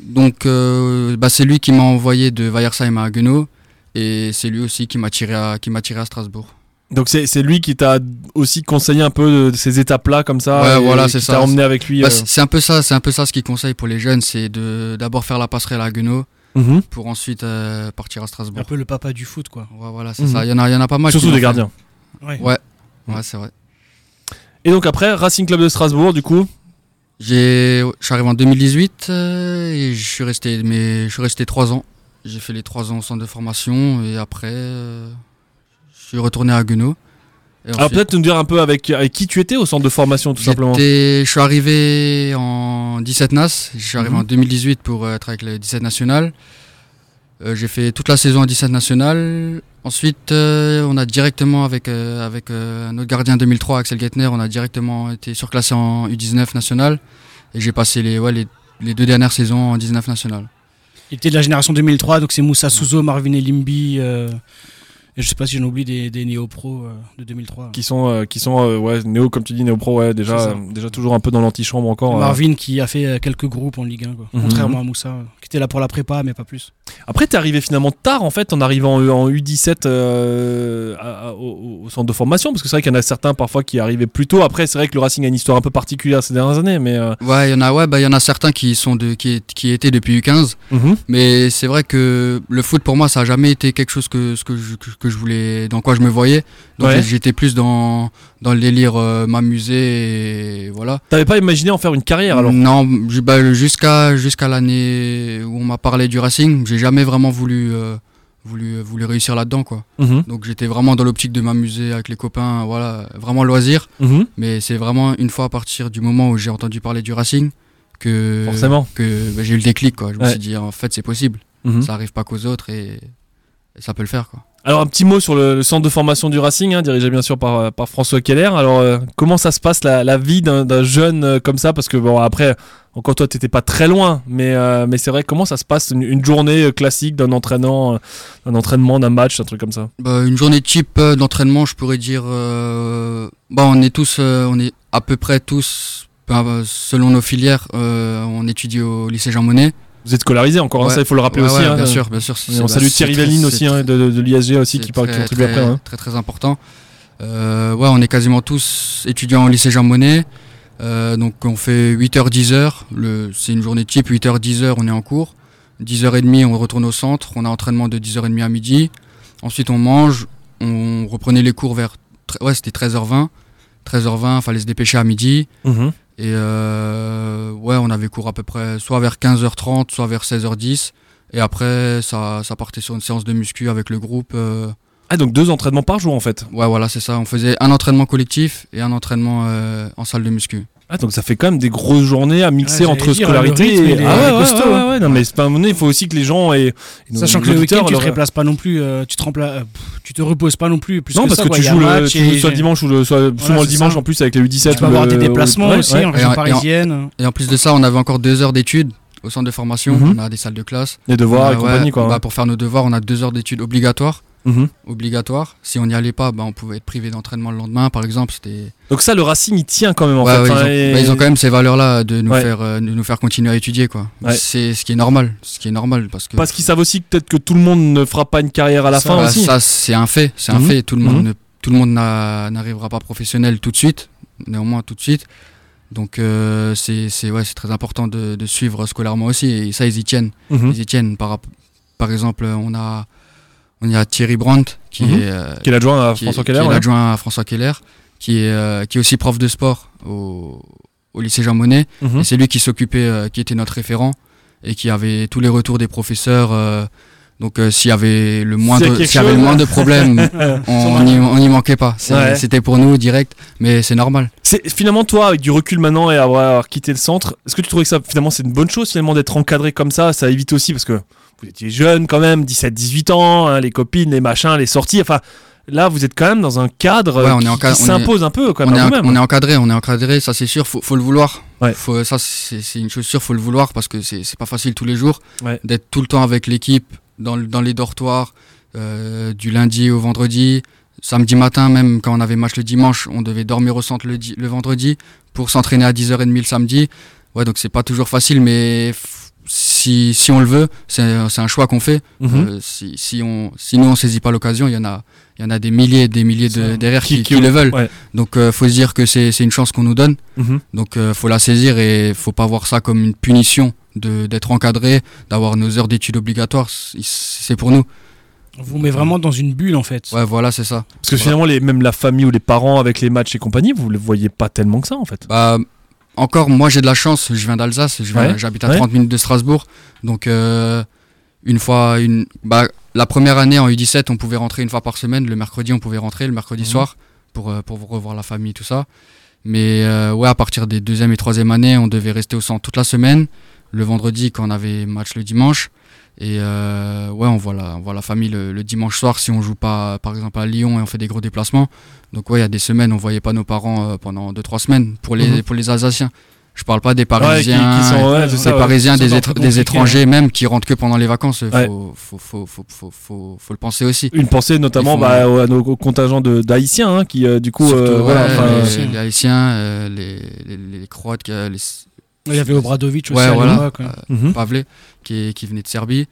Donc, euh, bah, c'est lui qui m'a envoyé de Weiersheim à Haguenau et c'est lui aussi qui m'a tiré à qui m'a tiré à Strasbourg. Donc c'est c'est lui qui t'a aussi conseillé un peu de ces étapes-là comme ça. Ouais, et voilà, qui c'est t'a ça. emmené avec lui. Bah, euh, c'est un peu ça, c'est un peu ça ce qu'il conseille pour les jeunes, c'est de d'abord faire la passerelle à Haguenau mhm. pour ensuite euh, partir à Un Strasbourg. peu le papa du foot, quoi. Ouais, voilà, c'est Mhm. ça. Il y en a, il y en a pas mal. Surtout des fait. gardiens. Ouais. Ouais, ouais, c'est vrai. Et donc après, Racing Club de Strasbourg, du coup? J'ai, je suis arrivé en 2018 euh, et je suis resté, mais je suis resté trois ans. J'ai fait les trois ans au centre de formation et après, euh, suis retourné à Haguenau. Et Alors peut-être nous dire un peu avec, avec qui tu étais au centre de formation tout simplement. j'étais- je suis arrivé en 17 NAS. Je suis arrivé Mhm. en 2018 pour euh, être avec le 17 national. Euh, j'ai fait toute la saison en 17 national. Ensuite, euh, on a directement avec euh, avec euh, autre gardien 2003, Axel Gettner, on a directement été surclassé en U19 national. Et j'ai passé les ouais les, les deux dernières saisons en 19 national. Il était de la génération 2003, donc c'est Moussa Souzo, Marvin Elimbi, euh, Et je sais pas si j'en oublie des, des néo-pro euh, de 2003. Qui sont, euh, qui sont euh, ouais, néo, comme tu dis, néo pro, ouais, déjà, déjà toujours un peu dans l'antichambre encore. euh. Marvin qui a fait quelques groupes en Ligue 1, quoi. Mhm. contrairement à Moussa, euh, qui était là pour la prépa, mais pas plus. Après, t'es arrivé finalement tard en fait, en arrivant en, en U17 euh, à- à- au, au centre de formation, parce que c'est vrai qu'il y en a certains parfois qui arrivaient plus tôt. Après, c'est vrai que le Racing a une histoire un peu particulière ces dernières années, mais. euh, Ouais, il y en a, ouais, bah, il y en a certains qui sont de, qui, qui étaient depuis U15. mhm. Mais c'est vrai que le foot pour moi, ça a jamais été quelque chose que, ce que, je, que, que je voulais, dans quoi je me voyais. Donc Ouais. j'étais plus dans, dans le délire euh, m'amuser et voilà. T'avais pas imaginé en faire une carrière alors? Non, bah, jusqu'à jusqu'à l'année où on m'a parlé du Racing, j'ai jamais vraiment voulu, euh, voulu, voulu réussir là-dedans quoi. Mhm, Donc j'étais vraiment dans l'optique de m'amuser avec les copains, voilà, vraiment loisir. mhm. Mais c'est vraiment une fois à partir du moment où j'ai entendu parler du Racing que Forcément. que bah, j'ai eu le déclic quoi. Je me suis dit en fait c'est possible, Mhm. ça arrive pas qu'aux autres et, et ça peut le faire quoi. Alors un petit mot sur le, centre de formation du Racing, hein, dirigé bien sûr par, par François Keller. Alors euh, comment ça se passe la, la vie d'un jeune euh, comme ça? Parce que bon après, encore toi t'étais pas très loin, mais, euh, mais c'est vrai comment ça se passe une, une journée euh, classique d'un entraînement, euh, d'un entraînement, d'un match, un truc comme ça? Bah, une journée type euh, d'entraînement, je pourrais dire, euh, bah on est tous, euh, on est à peu près tous, selon nos filières, euh, on étudie au lycée Jean Monnet. Vous êtes scolarisé encore, hein, Ouais. ça il faut le rappeler Ouais, aussi. ouais, hein, bien euh, sûr, bien sûr. on bah, salue Thierry c'est aussi hein, de, de, de l'ISG aussi qui, part- qui contribue très, après. hein. Très très important. Euh, ouais, on est quasiment tous étudiants au lycée Jean Monnet. Euh, donc on fait 8h 10h, le c'est une journée type 8h 10h, on est en cours. 10h30, on retourne au centre, on a entraînement de 10h30 à midi. Ensuite on mange, on reprenait les cours vers ouais, c'était 13h20. 13h20, fallait se dépêcher à midi Mhm. Et euh, ouais, on avait cours à peu près soit vers 15h30, soit vers 16h10 et après ça ça partait sur une séance de muscu avec le groupe euh, Ah donc deux entraînements par jour en fait. Ouais, voilà, c'est ça. On faisait un entraînement collectif et un entraînement euh, en salle de muscu. Ah donc ça fait quand même des grosses journées à mixer entre dire, scolarité rythme, et il est ah ouais, ouais, costaud, ouais, hein. ouais, non mais c'est pas un moment donné, il faut aussi que les gens nos- Sachant que le week-end, tu te déplaces pas non plus, euh, tu, te rempla- euh, pff, tu te reposes pas non plus. Plus non que parce ça, que quoi. tu joues le, tu joues soit le dimanche ou le, soit souvent le dimanche ça. en plus avec les U17 Tu peux ou avoir tes déplacements ouais, aussi ouais. en Et région en- et en- parisienne. Et en plus de ça, on avait encore deux heures d'études au centre de formation. Mhm. On a des salles de classe. les devoirs et compagnie quoi. bah, pour faire nos devoirs, on a deux heures d'études obligatoires. Mhm. Obligatoires. Si on n'y allait pas, bah, on pouvait être privé d'entraînement le lendemain, par exemple. C'était. Donc ça le Racing il tient quand même en Ouais, fait. ouais, ils, Enfin, ont, et- bah, ils ont quand même ces valeurs-là de nous Ouais. faire, euh, de nous faire continuer à étudier, quoi. Ouais. C'est ce qui est normal. Ce qui est normal parce que. Parce qu'ils savent aussi que peut-être que tout le monde ne fera pas une carrière à la Ça, fin Bah, aussi. Ça, c'est un fait. C'est un Mhm. fait. Tout le monde, Mhm. ne- tout le monde n'a- n'arrivera pas professionnel tout de suite. Néanmoins, tout de suite. Donc, euh, c'est c'est- ouais, c'est très important de, de suivre scolairement aussi. Et ça, ils y tiennent. Ils y tiennent. Par, par exemple, on a, on y a Thierry Brandt, qui est, Qui est l'adjoint à François qui est Keller. ouais. l'adjoint à François Keller, qui est, qui est aussi prof de sport au, au lycée Jean Monnet. Mhm. Et c'est lui qui s'occupait, euh, qui était notre référent et qui avait tous les retours des professeurs. euh, donc euh, s'il y avait le s'il y avait le chose. moindre problème, on n'y on manquait pas. Ouais. C'était pour nous direct, mais c'est normal. C'est finalement toi avec du recul maintenant et avoir quitté le centre, est-ce que tu trouvais que ça finalement c'est une bonne chose finalement d'être encadré comme ça? Ça évite aussi parce que vous étiez jeune quand même, 17-18 ans, hein, les copines, les machins, les sorties. Enfin là vous êtes quand même dans un cadre Ouais, on qui, s'impose un peu quand On même. est, on est encadré, on est encadré, ça c'est sûr. Faut, faut le vouloir. Ouais. Faut, ça c'est une chose sûre, faut le vouloir parce que c'est pas facile tous les jours Ouais. d'être tout le temps avec l'équipe dans, le- dans les dortoirs euh, du lundi au vendredi. Samedi matin, même quand on avait match le dimanche, on devait dormir au centre le, di- le vendredi pour s'entraîner à 10h30 le samedi. Ouais, donc c'est pas toujours facile, mais f- si, si on le veut, c'est c'est un choix qu'on fait. Mhm. Euh, si, si, on, si nous on saisit pas l'occasion, il y en a, il y en a des milliers et des milliers de, derrière qui, qui- qui qui- le veulent. ouais. Donc euh, faut se dire que c'est c'est une chance qu'on nous donne. Mhm. Donc euh, faut la saisir et faut pas voir ça comme une punition de d'être encadré, d'avoir nos heures d'études obligatoires. C'est- C'est pour nous. On vous met vraiment dans une bulle en fait. Ouais, voilà, c'est ça. Parce que finalement les, même la famille ou les parents avec les matchs et compagnie, vous le voyez pas tellement que ça en fait. Bah, encore, moi j'ai de la chance, je viens d'Alsace, je viens- Ouais, j'habite à ouais. 30 minutes de Strasbourg. Donc, euh, une fois, une, bah, la première année en U17, on pouvait rentrer une fois par semaine. Le mercredi, on pouvait rentrer, le mercredi Mhm. soir, pour, euh, pour revoir la famille, tout ça. Mais euh, ouais, à partir des deuxième et troisième années, on devait rester au centre toute la semaine. Le vendredi, quand on avait match le dimanche. Et euh, ouais, on voit, la, on voit la famille le, le dimanche soir si on joue pas, par exemple, à Lyon et on fait des gros déplacements. Donc ouais, il y a des semaines, on voyait pas nos parents euh, pendant 2-3 semaines pour les, Mhm. pour les Alsaciens. Je parle pas des Ouais, qui, Parisiens, qui sont, ouais, des ça. Parisiens, des, étr- étrangers même qui rentrent que pendant les vacances. Ouais. faut, faut, faut, faut, le penser aussi. Une pensée notamment bah, à nos contingents d'Haïtiens hein, qui euh, du coup Surtout, euh, voilà, les, Haïtiens. les Haïtiens, euh, les, les, les Croates, les Il y avait Obradovic aussi Ouais, à voilà. l'époque, ouais. mhm. Pavlé, qui, qui venait de Serbie.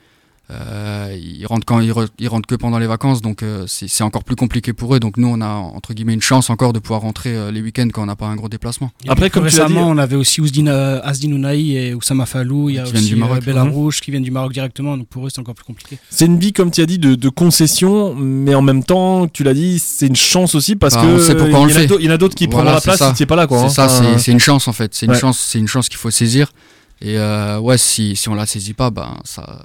Euh, ils rentrent quand ils, re- ils rentrent que pendant les vacances, donc euh, c'est c'est encore plus compliqué pour eux. Donc nous, on a entre guillemets une chance encore de pouvoir rentrer euh, les week-ends quand on n'a pas un gros déplacement. Et Après, comme récemment, dit- on avait aussi Ouzdine, euh, Asdin et Oussama Fallou. Il y a aussi du Maroc. euh, Bellarouche qui viennent du Maroc directement. Donc pour eux, c'est encore plus compliqué. c'est une vie comme tu as dit de, de concession mais en même temps tu l'as dit c'est une chance aussi parce Bah, que on sait pourquoi on il y le en a fait. d'au- il y en a d'autres qui Voilà, prendront la place ça. si tu es pas là quoi C'est hein. ça, Enfin, c'est- c'est une chance en fait. C'est une Ouais. chance, c'est une chance qu'il faut saisir. Et euh, ouais, si, si on la saisit pas, ben ça.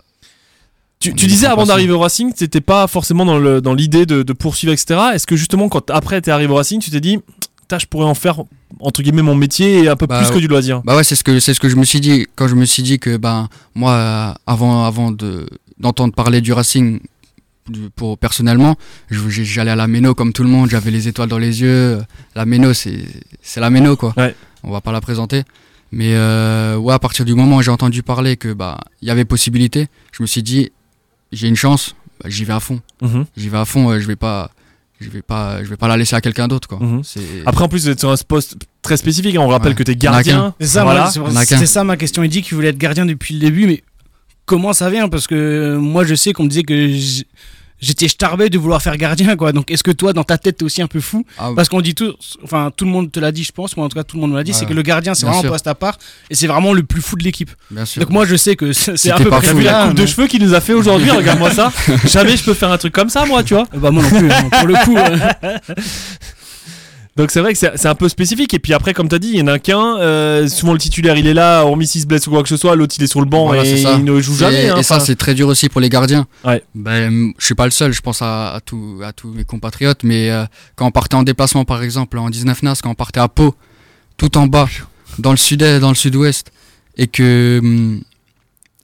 Tu, disais avant d'arriver au Racing, t'étais pas forcément dans l'idée de, de poursuivre, etc. Est-ce que justement, quand après t'es arrivé au Racing, tu t'es dit, je pourrais en faire entre guillemets mon métier et un peu Bah, plus que du loisir? Bah ouais, c'est ce que c'est ce que je me suis dit quand je me suis dit que ben moi avant avant de d'entendre parler du Racing pour personnellement, j'allais à la Méno comme tout le monde, j'avais les étoiles dans les yeux. La Méno c'est c'est la Méno quoi. Ouais. On va pas la présenter. Mais euh, ouais, à partir du moment où j'ai entendu parler que bah il y avait possibilité, je me suis dit j'ai une chance, bah, j'y vais à fond. Mhm. J'y vais à fond, euh, je vais pas je vais pas je vais pas la laisser à quelqu'un d'autre quoi. Mhm. Après, en plus, vous êtes sur un poste très spécifique. hein. On rappelle Ouais. que t'es On a gardien. C'est ça, Voilà. c'est- ça ma question. Il dit qu'il voulait être gardien depuis le début, mais comment ça vient? Parce que euh, moi, je sais qu'on me disait que j'étais starbé de vouloir faire gardien, quoi. Donc, est-ce que toi, dans ta tête, t'es aussi un peu fou? Ah, Parce qu'on dit tout, enfin, tout le monde te l'a dit, je pense, moi en tout cas, tout le monde me l'a dit, Ouais. c'est que le gardien, c'est vraiment un poste à part, et c'est vraiment le plus fou de l'équipe. bien. Donc, moi, je sais que c'est un peu pas fou, la coupe de cheveux qu'il nous a fait aujourd'hui Regarde-moi ça. Jamais je peux faire un truc comme ça, moi, tu vois. Bah, moi non plus, hein, pour le coup. euh, Donc c'est vrai que c'est un peu spécifique. Et puis après, comme t'as dit, il y en a qu'un. euh, souvent le titulaire, il est là, hormis s'il se blesse ou quoi que ce soit. L'autre, il est sur le banc Voilà, et ça. il ne joue jamais. Et, hein. et ça, Enfin, c'est très dur aussi pour les gardiens. Ouais. Ben, je suis pas le seul, je pense à, à, tout- à tous mes compatriotes, mais euh, quand on partait en déplacement, par exemple, en 19 NAS, quand on partait à Pau, tout en bas, dans le sud-est, dans le sud-ouest, et que, hum,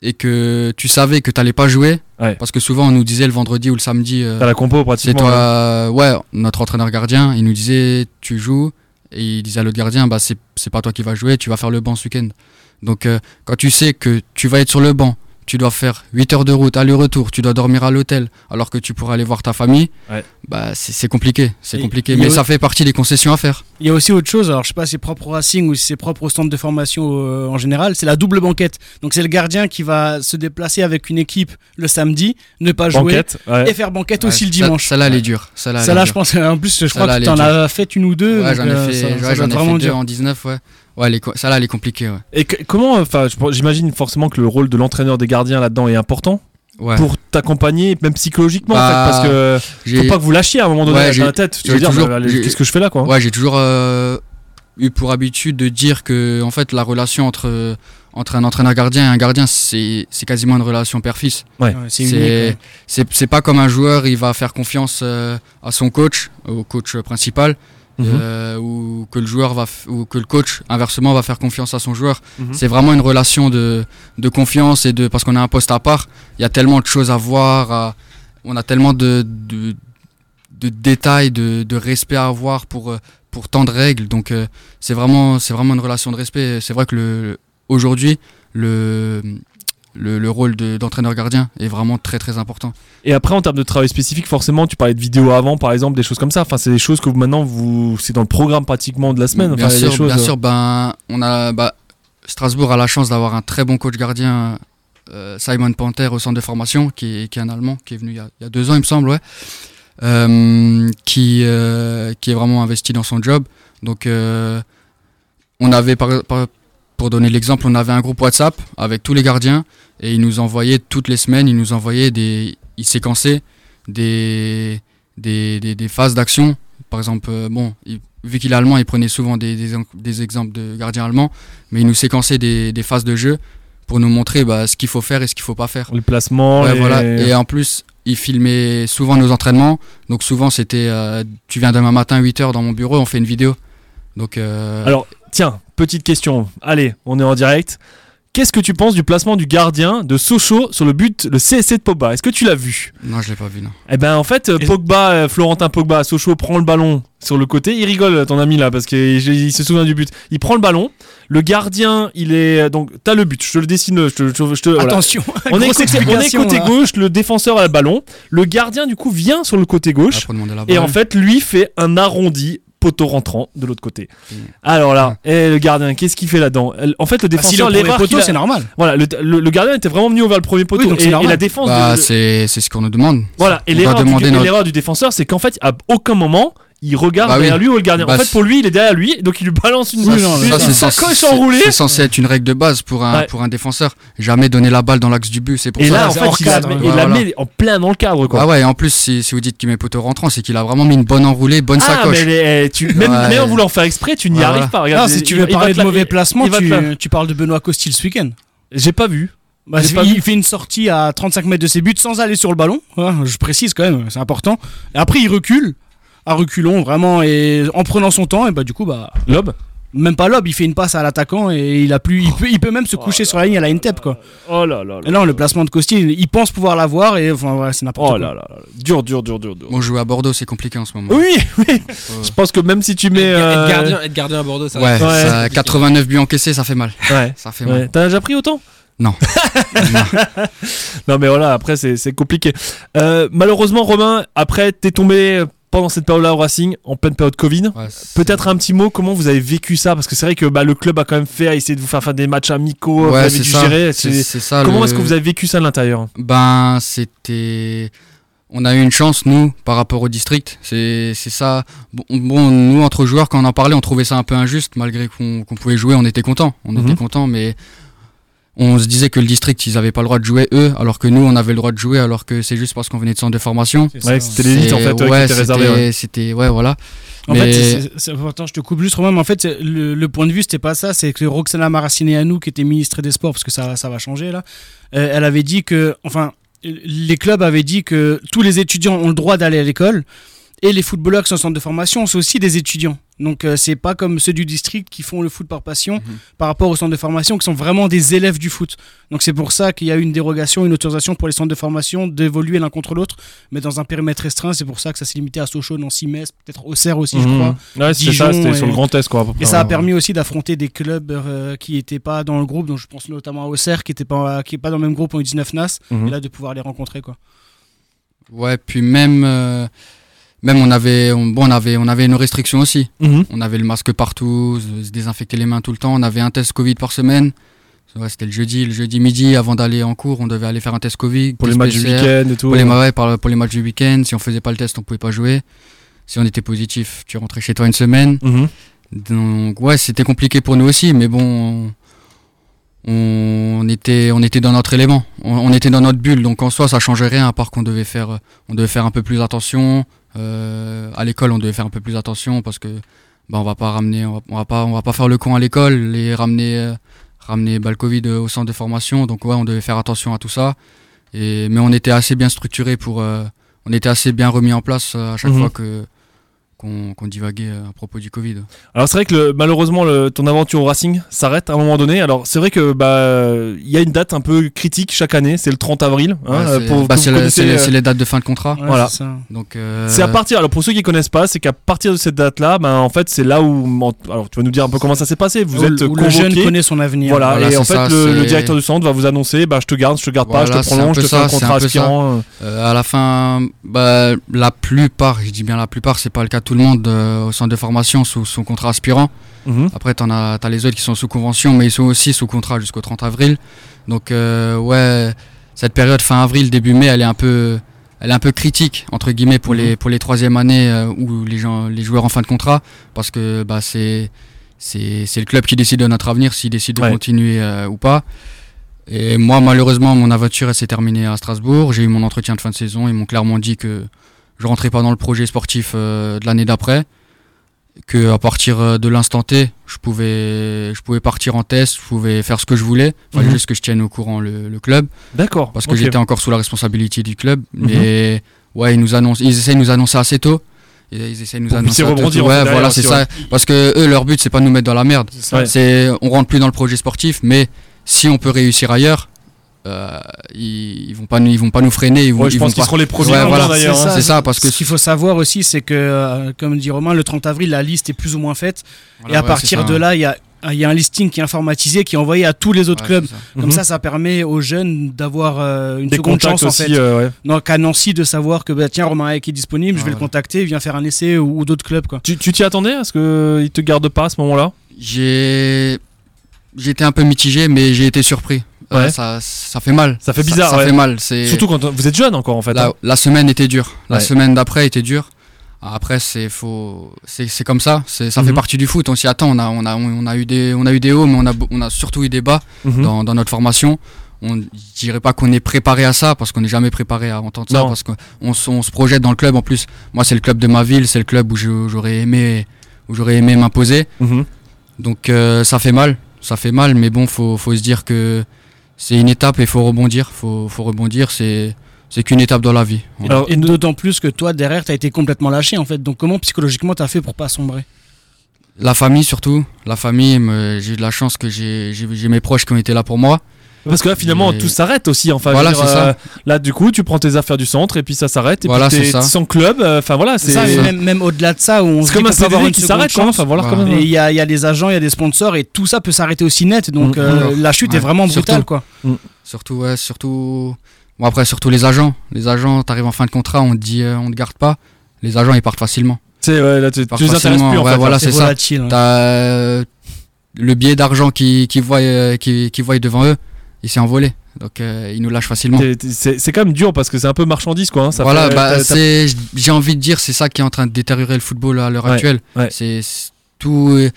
et que tu savais que t'allais pas jouer, Ouais. parce que souvent on nous disait le vendredi ou le samedi, euh, T'as la compo c'est pratiquement. toi, ouais. euh, ouais, notre entraîneur gardien, il nous disait tu joues et il disait à l'autre gardien bah c'est c'est pas toi qui vas jouer, tu vas faire le banc ce week-end. Donc euh, quand tu sais que tu vas être sur le banc, tu dois faire 8 heures de route aller-retour, tu dois dormir à l'hôtel alors que tu pourrais aller voir ta famille, Ouais. bah c'est compliqué, c'est compliqué mais ça fait partie des concessions à faire. Il y a aussi autre chose, alors je sais pas si c'est propre au Racing ou si c'est propre au centre de formation euh, en général, c'est la double banquette. Donc c'est le gardien qui va se déplacer avec une équipe le samedi, ne pas jouer Banquette. ouais. et faire banquette aussi le Ça- dimanche. Celle-là elle est dure, Celle-là, dure. je pense, en plus, je crois que tu en as fait une ou deux. J'en ai euh, fait, ça- ça ai deux en 19 ouais. Ouais, elle est co- celle-là elle est compliquée ouais. Et que- comment, enfin, je pense- j'imagine forcément que le rôle de l'entraîneur des gardiens là-dedans est important Ouais. pour t'accompagner, même psychologiquement, en Bah, fait, parce que J'ai- faut pas que vous lâchiez à un moment donné Ouais, dans j'ai- la tête. Tu veux dire, bah, qu'est-ce que je fais là, quoi Ouais, j'ai toujours euh, eu pour habitude de dire que en fait la relation entre entre un entraîneur gardien et un gardien c'est c'est quasiment une relation père-fils. Ouais, c'est unique. C'est ouais. c'est c'est pas comme un joueur, il va faire confiance euh, à son coach, au coach principal Mhm. euh, ou que le joueur va ou que le coach inversement va faire confiance à son joueur. Mhm. C'est vraiment une relation de de confiance et de parce qu'on a un poste à part, il y a tellement de choses à voir, à- on a tellement de de, de détails, de, de respect à avoir pour euh, pour tant de règles. Donc euh, c'est vraiment c'est vraiment une relation de respect. C'est vrai que le aujourd'hui le le, le rôle de- d'entraîneur gardien est vraiment très très important. Et après, en termes de travail spécifique, forcément, tu parlais de vidéo avant, par exemple, des choses comme ça. Enfin, c'est des choses que vous, maintenant, vous, c'est dans le programme pratiquement de la semaine. bien Enfin, sûr, choses, bien euh, sûr. Ben on a bah, Strasbourg a la chance d'avoir un très bon coach gardien. euh, Simon Panther au centre de formation, qui est, qui est un Allemand, qui est venu il y a, il y a deux ans, il me semble, ouais, Euh, qui, euh, qui est vraiment investi dans son job. Donc, euh, on avait, par, par- pour donner l'exemple, on avait un groupe WhatsApp avec tous les gardiens et il nous envoyait toutes les semaines, il nous envoyait des, il séquençait des, des, des, des phases d'action. Par exemple, euh, bon, il- vu qu'il est allemand, il prenait souvent des, des, des exemples de gardiens allemands, mais il nous séquençait des, des phases de jeu pour nous montrer bah, ce qu'il faut faire et ce qu'il faut pas faire. les placements. Ouais, les- voilà. Et en plus, il filmait souvent nos entraînements. Donc souvent, c'était euh, tu viens demain matin 8h dans mon bureau, on fait une vidéo. Donc euh, Alors, tiens, petite question. Allez, on est en direct. Qu'est-ce que tu penses du placement du gardien de Sochaux sur le but, le CSC de Pogba? Est-ce que tu l'as vu? Non, je l'ai pas vu, non. Eh ben en fait, euh, Pogba, euh, Florentin Pogba, à Sochaux prend le ballon sur le côté. Il rigole, ton ami là, parce qu'il il se souvient du but. Il prend le ballon. Le gardien, il est donc t'as le but. Je te le dessine. Je te, je te- je te- voilà. Attention, On est, côté, on est explication, côté là. gauche. Le défenseur a le ballon. Le gardien du coup vient sur le côté gauche. La Et en fait, lui fait un arrondi poteau rentrant de l'autre côté. Mm. Alors là, et le gardien, qu'est-ce qu'il fait là-dedans En fait, le Bah, si le défenseur, poteau, qu'il a- c'est normal. voilà, le, le- le gardien était vraiment venu vers le premier poteau Oui, donc et, la défense. Bah, de- c'est c'est ce qu'on nous demande. voilà, et du, l'erreur du défenseur, c'est qu'en fait, à aucun moment, il regarde Bah oui. derrière lui ou le gardien. Bah, en fait, c'est- pour lui, il est derrière lui, donc il lui balance une, Oui, Ça, une censé- sacoche c'est- enroulée. C'est censé être une règle de base pour un, Ouais. pour un défenseur. Jamais donner la balle dans l'axe du but. C'est pour Et ça. là, en fait, il, la cadre, met, ouais, il la met en plein dans le cadre, quoi. Ah ouais, et en plus, si, si vous dites qu'il met poteau rentrant, c'est qu'il a vraiment mis une bonne enroulée, bonne Ah, sacoche. mais les- tu, même, Ouais. même en voulant faire exprès, tu n'y arrives pas. Regarde, Non, si tu veux parler de la- mauvais placement, la- tu, parles de Benoît Costil ce week-end. J'ai pas vu. Bah, il vu. fait une sortie à 35 mètres de ses buts sans aller sur le ballon. hein, je précise quand même, c'est important. Et après, il recule, à reculons vraiment, et en prenant son temps, et bah du coup, bah Lob même pas lob, il fait une passe à l'attaquant et il a plus, il peut, il peut même se coucher sur la ligne à la Intep quoi. Oh là là. là. Et non, le placement de Costil, il pense pouvoir l'avoir et enfin ouais, c'est n'importe Oh quoi. là là là. Dur, dur, dur, dur, dur. Bon, jouer à Bordeaux, c'est compliqué en ce moment. Oui, oui. Ouais. Je pense que même si tu mets. Être, euh, gardien, être gardien à Bordeaux, ça Ouais, Ouais. ça- 89 buts encaissés, ça fait mal. Ouais. Ça fait mal. T'en as déjà pris autant? Non. Non mais voilà, après c'est c'est compliqué. Euh, malheureusement Romain, après t'es tombé pendant cette période-là au Racing, en pleine période Covid. Ouais, Peut-être un petit mot, comment vous avez vécu ça? Parce que c'est vrai que bah, le club a quand même fait à essayer de vous faire faire des matchs amicaux, vous Ouais, avez c'est dû ça. gérer. Ça. Comment le- est-ce que vous avez vécu ça de l'intérieur? Ben, c'était. On a eu une chance, nous, par rapport au district. C'est ça. Bon, bon, nous, entre joueurs, quand on en parlait, on trouvait ça un peu injuste. Malgré qu'on pouvait jouer, on était content. On Mhm. était content, mais on se disait que le district, ils avaient pas le droit de jouer, eux, alors que nous, on avait le droit de jouer, alors que c'est juste parce qu'on venait de centre de formation. C'est Ouais, ça. c'était l'élite en C'est- fait ouais, ouais, qui était réservée. c'était- ouais. C'était, ouais, voilà. En Mais- fait, c'est- c'est- c'est important, je te coupe juste, Romain, mais en fait, c'est- le, le point de vue, c'était pas ça, c'est que Roxana Maracineanu, qui était ministre des Sports, parce que ça, ça va changer là, euh, elle avait dit que, enfin, les clubs avaient dit que tous les étudiants ont le droit d'aller à l'école, et les footballeurs qui sont en centre de formation sont aussi des étudiants. Donc, euh, c'est pas comme ceux du district qui font le foot par passion Mhm. par rapport aux centres de formation, qui sont vraiment des élèves du foot. Donc, c'est pour ça qu'il y a eu une dérogation, une autorisation pour les centres de formation d'évoluer l'un contre l'autre, mais dans un périmètre restreint. C'est pour ça que ça s'est limité à Sochaux, Nancy, Metz, peut-être Auxerre aussi, je Mhm. crois. Ouais, c'était ça, Dijon c'était et- sur le Grand Est quoi. à peu près, Et ça a permis aussi d'affronter des clubs euh, qui n'étaient pas dans le groupe, donc je pense notamment à Auxerre, qui n'était pas, qui est pas dans le même groupe en U19 NAS, Mhm. et là de pouvoir les rencontrer quoi. Ouais, puis même, euh, même on avait, on, bon, on avait, on avait nos restrictions aussi. Mhm. On avait le masque partout, se se désinfecter les mains tout le temps. On avait un test Covid par semaine. Ouais, c'était le jeudi, le jeudi midi, avant d'aller en cours, on devait aller faire un test Covid. Pour les matchs du week-end et tout. Pour les, ouais, par- pour les matchs du week-end, si on faisait pas le test, on pouvait pas jouer. Si on était positif, tu rentrais chez toi une semaine. Mhm. Donc ouais, c'était compliqué pour nous aussi, mais bon, on, on était, on était dans notre élément, on, on était dans notre bulle, donc en soi ça changeait rien, à part qu'on devait faire, on devait faire un peu plus attention. Euh, à l'école, on devait faire un peu plus attention parce que bah, on va pas ramener, on va, on va pas, on va pas faire le con à l'école, les ramener, euh, ramener bah, le Covid au centre de formation. Donc ouais, on devait faire attention à tout ça. Et mais on était assez bien structuré pour, euh, on était assez bien remis en place euh, à chaque Mhm. fois que qu'on divaguait euh, à propos du Covid. Alors c'est vrai que le- malheureusement le- ton aventure au Racing s'arrête à un moment donné. Alors c'est vrai que bah il y a une date un peu critique chaque année, c'est le 30 avril. hein, Ouais, euh, c'est pour- bah, c'est euh, c'est les dates de fin de contrat. Ouais, Voilà. ça. Donc euh, C'est à partir. Alors pour ceux qui connaissent pas, c'est qu'à partir de cette date-là, ben en fait c'est là où. Alors tu vas nous dire un peu comment ça s'est passé. Vous Où- êtes où le jeune convoqué. connaît son avenir. Voilà, Voilà, et en fait ça, le, directeur du centre va vous annoncer bah je te garde, je te garde pas, je te prolonge, je te fais un contrat aspirant. Euh, à la fin, bah, la plupart, je dis bien la plupart, c'est pas le cas tout le monde euh, au centre de formation sous, sous contrat aspirant. Mhm. Après, t'en as, les autres qui sont sous convention, mais ils sont aussi sous contrat jusqu'au 30 avril. Donc, euh, ouais, cette période fin avril, début mai, elle est un peu, elle est un peu critique entre guillemets pour les pour les troisième années euh, où les gens, les joueurs en fin de contrat, parce que bah c'est le club qui décide de notre avenir, s'il décide de Ouais. continuer euh, ou pas. Et moi, malheureusement, mon aventure s'est terminée à Strasbourg. J'ai eu mon entretien de fin de saison. Ils m'ont clairement dit que je rentrais pas dans le projet sportif euh, de l'année d'après. Que à partir euh, de l'instant T, je pouvais, je pouvais partir en test, je pouvais faire ce que je voulais. Il fallait Mhm. juste que je tienne au courant le, le club D'accord. parce que j'étais encore sous la responsabilité du club. Mhm. Mais ouais, ils nous annoncent, ils essayent de nous annoncer assez tôt. Ils ils essayent de nous Pour annoncer rebondir, Ouais, voilà, c'est aussi, ça. Parce que eux, leur but, c'est pas de nous mettre dans la merde. C'est, on rentre plus dans le projet sportif, mais si on peut réussir ailleurs, euh, ils, ils vont pas nous, ils vont pas nous freiner. Ils vont, Ouais, je ils pense vont qu'ils seront les premiers Ouais, au monde, voilà, d'ailleurs. c'est hein. ça. C'est ça, parce que Ce qu'il faut savoir aussi, c'est que, euh, comme dit Romain, le 30 avril, la liste est plus ou moins faite. Voilà, et à ouais, partir de là, il y a, il y a un listing qui est informatisé, qui est envoyé à tous les autres Ouais, clubs. ça. Comme Mhm. ça, ça permet aux jeunes d'avoir euh, une Des seconde contacts chance en aussi, fait. euh, ouais. Donc à Nancy de savoir que bah, tiens Romain Hayek est disponible, je vais le contacter, il vient faire un essai ou, ou d'autres clubs quoi. Tu tu t'y attendais à ce qu'ils te gardent pas à ce moment-là? J'ai j'étais un peu mitigé, mais j'ai été surpris. Ouais. ça, ça fait mal. Ça fait bizarre, Ça, ouais. fait mal. Surtout quand vous êtes jeune encore en fait. la, hein. la semaine était dure. La Ouais. semaine d'après était dure. Après, c'est faut, c'est comme ça. Ça fait Mhm. partie du foot. On s'y attend. On a on a on a eu des on a eu des hauts, mais on a on a surtout eu des bas Mhm. dans, dans notre formation. On je dirais pas qu'on est préparé à ça parce qu'on n'est jamais préparé à entendre ça parce qu'on on, se- projette dans le club en plus. Moi, c'est le club de ma ville, c'est le club où j'aurais aimé où j'aurais aimé m'imposer. Mhm. Donc euh, ça fait mal, ça fait mal, mais bon, faut, faut se dire que c'est une étape et faut rebondir, faut, faut rebondir, c'est, c'est qu'une étape dans la vie. Alors, Et d'autant plus que toi derrière t'as été complètement lâché en fait. Donc comment psychologiquement t'as fait pour pas sombrer? La famille surtout, la famille, j'ai eu de la chance que j'ai, j'ai, j'ai mes proches qui ont été là pour moi. Parce que là finalement tout s'arrête aussi. Enfin, Voilà, dire, c'est ça. euh, là du coup tu prends tes affaires du centre et puis ça s'arrête et Voilà, puis sans club. euh, Enfin voilà, C'est et même, même au-delà de ça où on se dit comme un avoir une qui s'arrête. Enfin voilà, Et il y a, il y a des agents, il y a des sponsors et tout ça peut s'arrêter aussi net. Donc Mm. euh, la chute est vraiment brutale surtout. quoi. Surtout, ouais, surtout. Bon, après, surtout les agents. Les agents, t'arrives en fin de contrat, on te dit, euh, on te garde pas. Les agents, ils partent facilement. C'est ouais, là tu, tu les intéresses facilement, plus en ouais, fait. voilà, là. c'est ça. ouais. T'as euh, le billet d'argent qu'ils qui voient, euh, qui, qui voient devant eux, il s'est envolé. Donc, euh, ils nous lâchent facilement. C'est quand même dur parce que c'est un peu marchandise quoi. hein. Ça voilà, bah, j'ai envie de dire, c'est ça qui est en train de détériorer le football à l'heure Ouais, actuelle. ouais. C'est tout, est-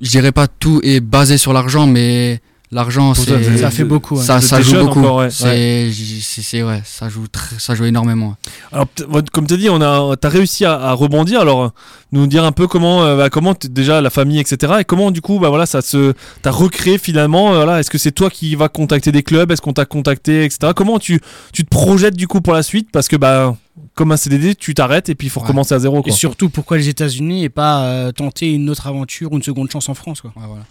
je dirais pas tout est basé sur l'argent, mais l'argent, c'est, Ça fait beaucoup. ouais. ça, joue beaucoup. ouais, c'est, ouais, ça joue très, ça joue énormément. Alors, comme tu as dit, on a, t'as réussi à, à rebondir. Alors, nous dire un peu comment, euh, bah, comment déjà la famille, etc. Et comment du coup, bah voilà, ça se, t'as recréé finalement. euh, voilà, est-ce que c'est toi qui vas contacter des clubs? Est-ce qu'on t'a contacté, etc. Comment tu, tu te projettes du coup pour la suite? Parce que bah, comme un CDD, tu t'arrêtes et puis il faut Ouais. recommencer à zéro. Et surtout pourquoi les États-Unis et pas euh, tenter une autre aventure ou une seconde chance en France quoi? Ouais, voilà.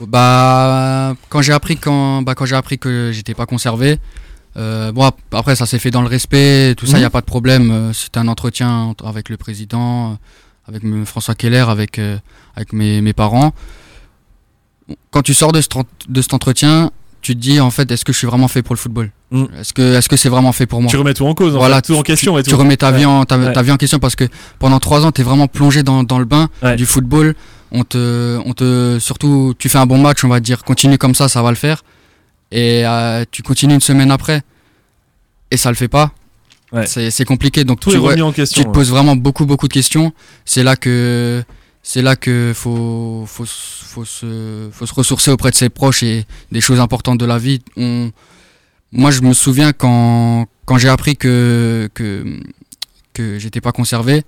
Bah, quand j'ai appris quand, bah, quand j'ai appris que j'étais pas conservé, euh, bon ap- après ça s'est fait dans le respect, tout ça, il Mhm. y a pas de problème. euh, C'était un entretien entre- avec le président, euh, avec François Keller, avec avec mes, mes parents. Quand tu sors de, cet en- de cet entretien, tu te dis en fait, est-ce que je suis vraiment fait pour le football? Mhm. Est-ce que est-ce que c'est vraiment fait pour moi? Tu remets tout en cause, en Voilà, fait, tout en question et tu remets ta, Ouais. vie en, ta, Ouais. ta vie en question parce que pendant trois ans, tu es vraiment plongé dans, dans le bain Ouais. du football. On te, on te, surtout, tu fais un bon match, on va te dire continue comme ça, ça va le faire. Et euh, tu continues une semaine après et ça le fait pas. Ouais. C'est compliqué. Donc Tout tu, en question. te poses vraiment beaucoup, beaucoup de questions. C'est là que c'est là que faut, faut, faut, se, faut se ressourcer auprès de ses proches et des choses importantes de la vie. On, moi, je me souviens quand, quand j'ai appris que, que, que j'étais pas conservé,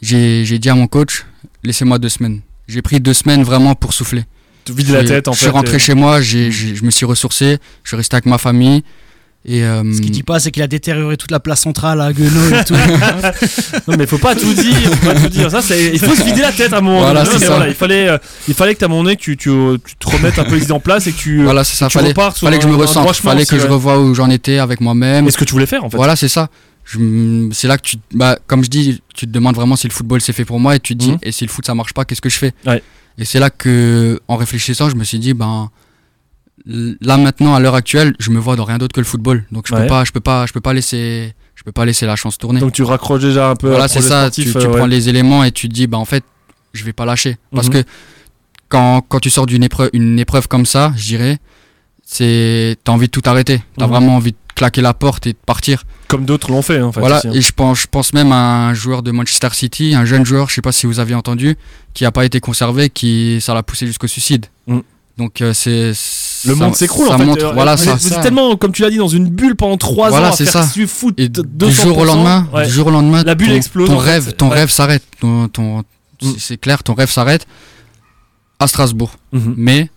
j'ai dit à mon coach, laissez-moi deux semaines. J'ai pris deux semaines vraiment pour souffler. Tu vides la Je- tête en je fait. suis rentré et- chez moi, j'ai- j'ai- je me suis ressourcé, je suis resté avec ma famille. Et, euh, Ce qu'il dit pas, c'est qu'il a détérioré toute la place centrale à Guenot et tout. Non mais faut pas tout dire, faut pas tout dire. Ça, c'est, il faut se vider la tête à un moment. Voilà, donné. ça. il fallait, euh, il fallait que à un moment donné, tu, tu, tu te remettes un peu les idées en place et que tu, voilà, c'est ça. tu Fallait, fallait que je me ressente, fallait que aussi, je ouais. revoie où j'en étais avec moi-même. Et ce que tu voulais faire en fait. Voilà, c'est ça. C'est là que tu, bah, comme je dis, tu te demandes vraiment si le football c'est fait pour moi et tu te dis, Mhm. et si le foot ça marche pas, qu'est-ce que je fais Ouais. Et c'est là que, en réfléchissant, je me suis dit, ben, là maintenant, à l'heure actuelle, je me vois dans rien d'autre que le football. Donc je Ouais. peux pas, je peux pas, je peux pas laisser, je peux pas laisser la chance tourner. Donc tu raccroches déjà un peu. voilà, c'est ça. sportif, tu tu euh, ouais. prends les éléments et tu te dis, bah en fait, je vais pas lâcher. Parce Mhm. que quand, quand tu sors d'une épreuve, une épreuve comme ça, je dirais, c'est, t'as envie de tout arrêter. T'as Mhm. vraiment envie de claquer la porte et de partir. Comme d'autres l'ont fait en fait. Voilà, hein. et je pense, je pense même à un joueur de Manchester City, un jeune joueur, je sais pas si vous aviez entendu, qui a pas été conservé, qui ça l'a poussé jusqu'au suicide. Mm. Donc euh, c'est Le ça- monde s'écroule ça en fait. montre, Euh, voilà vous ça. êtes, tellement, comme tu l'as dit, dans une bulle pendant 3 Voilà, ans à c'est faire ça. du foot Et 200%. du jour au lendemain, ouais. du jour au lendemain, La bulle ton, explose, ton fait. rêve, ton Ouais. rêve s'arrête, ton, ton- Mm. c'est- clair, ton rêve s'arrête à Strasbourg. Mhm. Mais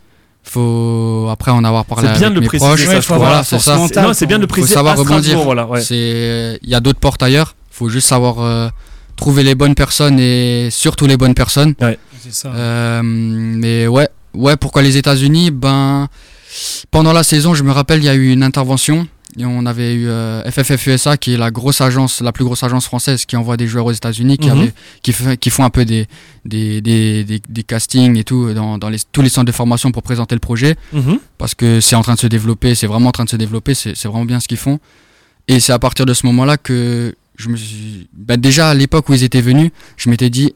faut après en avoir parlé C'est bien avec de le mes préciser, proches. Ouais, faut Voilà, c'est force ça. mentale. Non, c'est bien de le Faut préciser. savoir à Strasbourg, rebondir. Voilà, ouais. C'est il y a d'autres portes ailleurs. Faut juste savoir euh, trouver les bonnes personnes et surtout les bonnes personnes. C'est ça. Euh, mais ouais, ouais, pourquoi les États-Unis? Ben, pendant la saison, je me rappelle, il y a eu une intervention. On avait eu euh, FFF USA, qui est la grosse agence, la plus grosse agence française qui envoie des joueurs aux États-Unis, qui, Mhm. qui, font un peu des, des, des, des- des castings et tout dans, dans les, tous les centres de formation pour présenter le projet Mhm. parce que c'est en train de se développer, c'est vraiment en train de se développer, c'est vraiment bien ce qu'ils font. Et c'est à partir de ce moment-là que je me suis. bah, déjà à l'époque où ils étaient venus, je m'étais dit,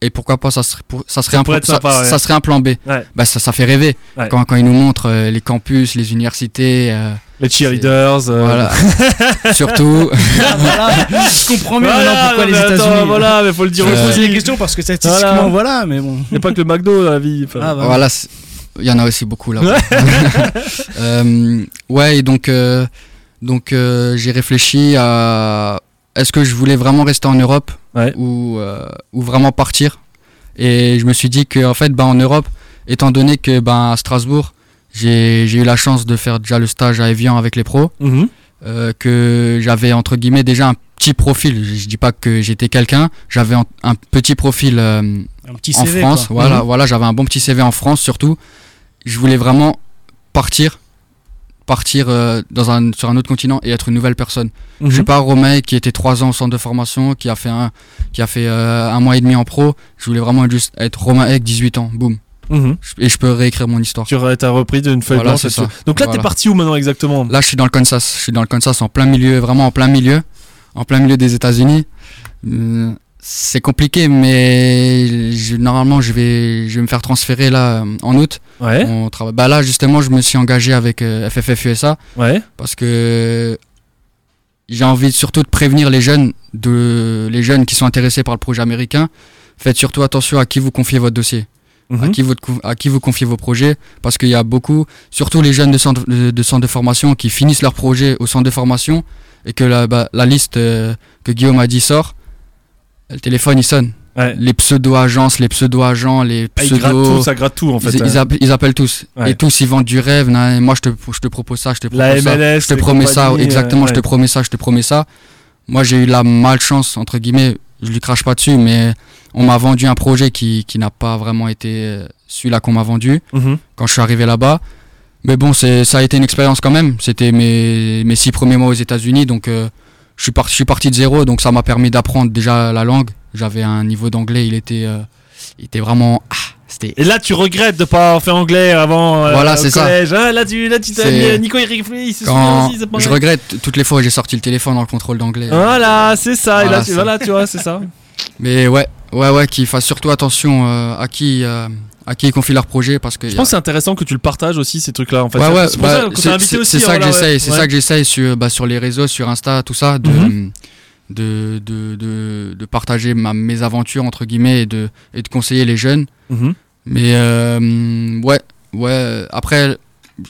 et pourquoi pas, ça serait, pour- ça serait, Ça un, plan- sympa, ça, ouais. ça serait un plan B. Ouais. Bah, ça, ça fait rêver. Ouais. Quand, quand ils nous montrent euh, les campus, les universités, euh, Les cheerleaders. euh, voilà. Surtout. Ah, voilà, je comprends mieux Voilà, maintenant pourquoi mais les attends, États-Unis. Voilà, mais faut le dire Je Euh, aussi. des questions parce que statistiquement, voilà, mais bon. Il n'y a pas que le McDo dans la vie. enfin. Ah, voilà. Il y en a aussi beaucoup là. Euh, ouais, et donc, euh, donc euh, j'ai réfléchi à est-ce que je voulais vraiment rester en Europe Ouais. ou, euh, ou vraiment partir? Et je me suis dit que en fait, bah, en Europe, étant donné que bah, à Strasbourg, j'ai eu la chance de faire déjà le stage à Evian avec les pros, Mhm. euh, que j'avais entre guillemets déjà un petit profil. Je, je dis pas que j'étais quelqu'un, j'avais un, petit profil euh, Un petit en CV. France. quoi. Voilà, Mhm. voilà, j'avais un bon petit CV en France surtout. Je voulais vraiment partir, partir euh, dans un, sur un autre continent et être une nouvelle personne. Mhm. Je suis pas Romain qui était trois ans au centre de formation, qui a fait un, qui a fait euh, un mois et demi en pro. Je voulais vraiment juste être Romain avec 18 ans, boum. Mhm. Et je peux réécrire mon histoire. Tu as repris d'une feuille Voilà, blanche. ça. Donc là, t'es Voilà. parti où maintenant exactement? Là, je suis dans le Kansas. Je suis dans le Kansas en plein milieu, vraiment en plein milieu, en plein milieu des États-Unis. Euh, C'est compliqué, mais je- normalement, je vais, je vais me faire transférer là en août. Ouais, On travaille. Bah là, justement, je me suis engagé avec euh, FFF USA ouais. parce que j'ai envie surtout de prévenir les jeunes, de, les jeunes qui sont intéressés par le projet américain. Faites surtout attention à qui vous confiez votre dossier, à, Mhm. qui vous, à qui vous confiez vos projets, parce qu'il y a beaucoup, surtout les jeunes de centre de, de centre de formation qui finissent leur projet au centre de formation et que la, bah, la liste euh, que Guillaume a dit sort, le téléphone il sonne. Ouais. Les pseudo-agences, les pseudo-agents, les Ah, ils grattent pseudo... tout, ça gratte tout en fait. Ils, ils appellent, ils appellent tous. Ouais. Et tous, ils vendent du rêve. nan, moi, je te, je te propose ça, je te propose La ça. MLS, je te promets ça. Exactement, je te promets ça, je te promets ça. Moi, j'ai eu la malchance, entre guillemets, je lui crache pas dessus, mais on m'a vendu un projet qui, qui n'a pas vraiment été euh, celui-là qu'on m'a vendu Mhm. quand je suis arrivé là-bas. Mais bon, c'est, ça a été une expérience quand même. C'était mes, mes six premiers mois aux États-Unis, donc euh, je, suis parti, je suis parti de zéro, donc ça m'a permis d'apprendre déjà la langue. J'avais un niveau d'anglais, il était, euh, il était vraiment. Ah, c'était Et là, tu regrettes de pas avoir fait anglais avant. euh, Voilà, c'est ça. Ah, là, tu, là, tu t'as C'est- mis- Nico, il, il se Quand aussi. je regrette toutes les fois où j'ai sorti le téléphone dans le contrôle d'anglais. Voilà, c'est ça. Et là, tu, ça. voilà, tu vois, c'est ça. Mais ouais, ouais, ouais, qu'ils fassent surtout attention euh, à qui, euh, à qui ils confient leur projet parce que. Je a- pense que c'est intéressant que tu le partages aussi, ces trucs-là. En fait. ouais, ouais, c'est bah, ça c'est- ça hein, voilà, j'essaye, ouais. ça que j'essaye sur, bah, sur les réseaux, sur Insta, tout ça, de, Mhm. de, de, de, de partager ma, mes aventures entre guillemets et de, et de conseiller les jeunes. Mhm. Mais euh, ouais, ouais. Après,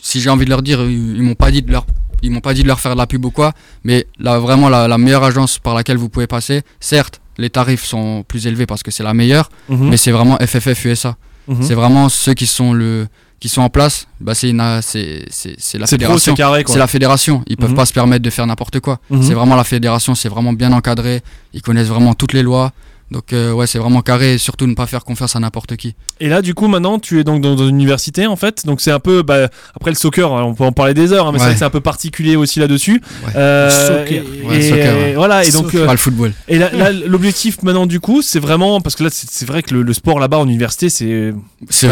si j'ai envie de leur dire, ils, ils m'ont pas dit de leur, ils m'ont pas dit de leur faire de la pub ou quoi. Mais là, vraiment, la, la meilleure agence par laquelle vous pouvez passer, certes, les tarifs sont plus élevés parce que c'est la meilleure, Mhm. mais c'est vraiment FFF USA. Mhm. C'est vraiment ceux qui sont le, qui sont en place. Bah, c'est c'est, c'est, la fédération. c'est carré, quoi. C'est la fédération. Ils peuvent Mhm. pas se permettre de faire n'importe quoi. C'est vraiment la fédération. C'est vraiment bien encadré. Ils connaissent vraiment toutes les lois. Donc euh, ouais, c'est vraiment carré. Et surtout ne pas faire confiance à n'importe qui. Et là, du coup, maintenant, tu es donc dans, dans une université, en fait. Donc, c'est un peu. Bah, après le soccer, hein, on peut en parler des heures, hein, mais c'est Ouais. un peu particulier aussi là-dessus. Ouais. Euh, Soccer. et- Ouais, et, soccer, ouais. Voilà, et donc. Euh, Pas le football. et là, l'objectif maintenant, du coup, c'est vraiment. Parce que là, c'est vrai que le, le sport là-bas en université, c'est. C'est,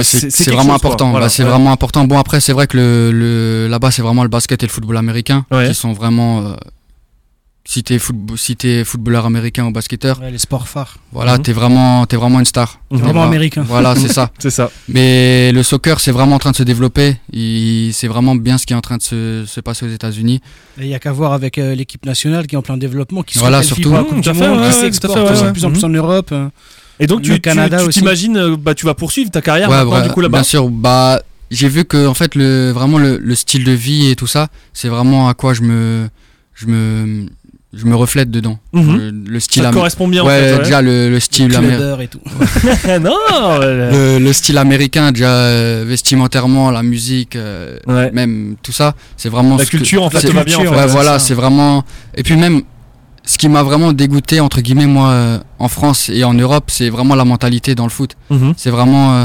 vraiment chose, important. Voilà, Bah, c'est ouais. vraiment important. Bon après, c'est vrai que le, le là-bas, c'est vraiment le basket et le football américain Ouais. qui sont vraiment. Si t'es football, si t'es footballeur américain ou basketteur, Ouais, les sports phares. voilà, Mhm. t'es vraiment, t'es vraiment une star. Vraiment vra- américain. Voilà, c'est ça. C'est ça. Mais le soccer, c'est vraiment en train de se développer. C'est vraiment bien ce qui est en train de se, se passer aux États-Unis. Et Il y a qu'à voir avec euh, l'équipe nationale qui est en plein développement, qui se Voilà, surtout. Mmh, fait, ouais, qui s'exporte ouais, de plus en plus en Europe. euh. Et donc, tu, t'imagines, euh, bah, tu vas poursuivre ta carrière Ouais, maintenant, ouais, du coup, là-bas bien sûr. Bah, j'ai vu que en fait, le, vraiment le, le style de vie et tout ça, c'est vraiment à quoi je me, je me, je me reflète dedans. Mhm. Le, le style Ça correspond bien, ouais, en fait. ouais. déjà le, le style amé- Clubber et tout. non, ouais. le, le style américain, déjà euh, vestimentairement, la musique, euh, Ouais. même tout ça, c'est vraiment La ce que- culture, en fait, c'est- te va bien, en fait. Ouais, ouais, voilà, c'est vraiment. Et puis même, ce qui m'a vraiment dégoûté entre guillemets moi euh, en France et en Europe, c'est vraiment la mentalité dans le foot. Mhm. C'est vraiment, euh,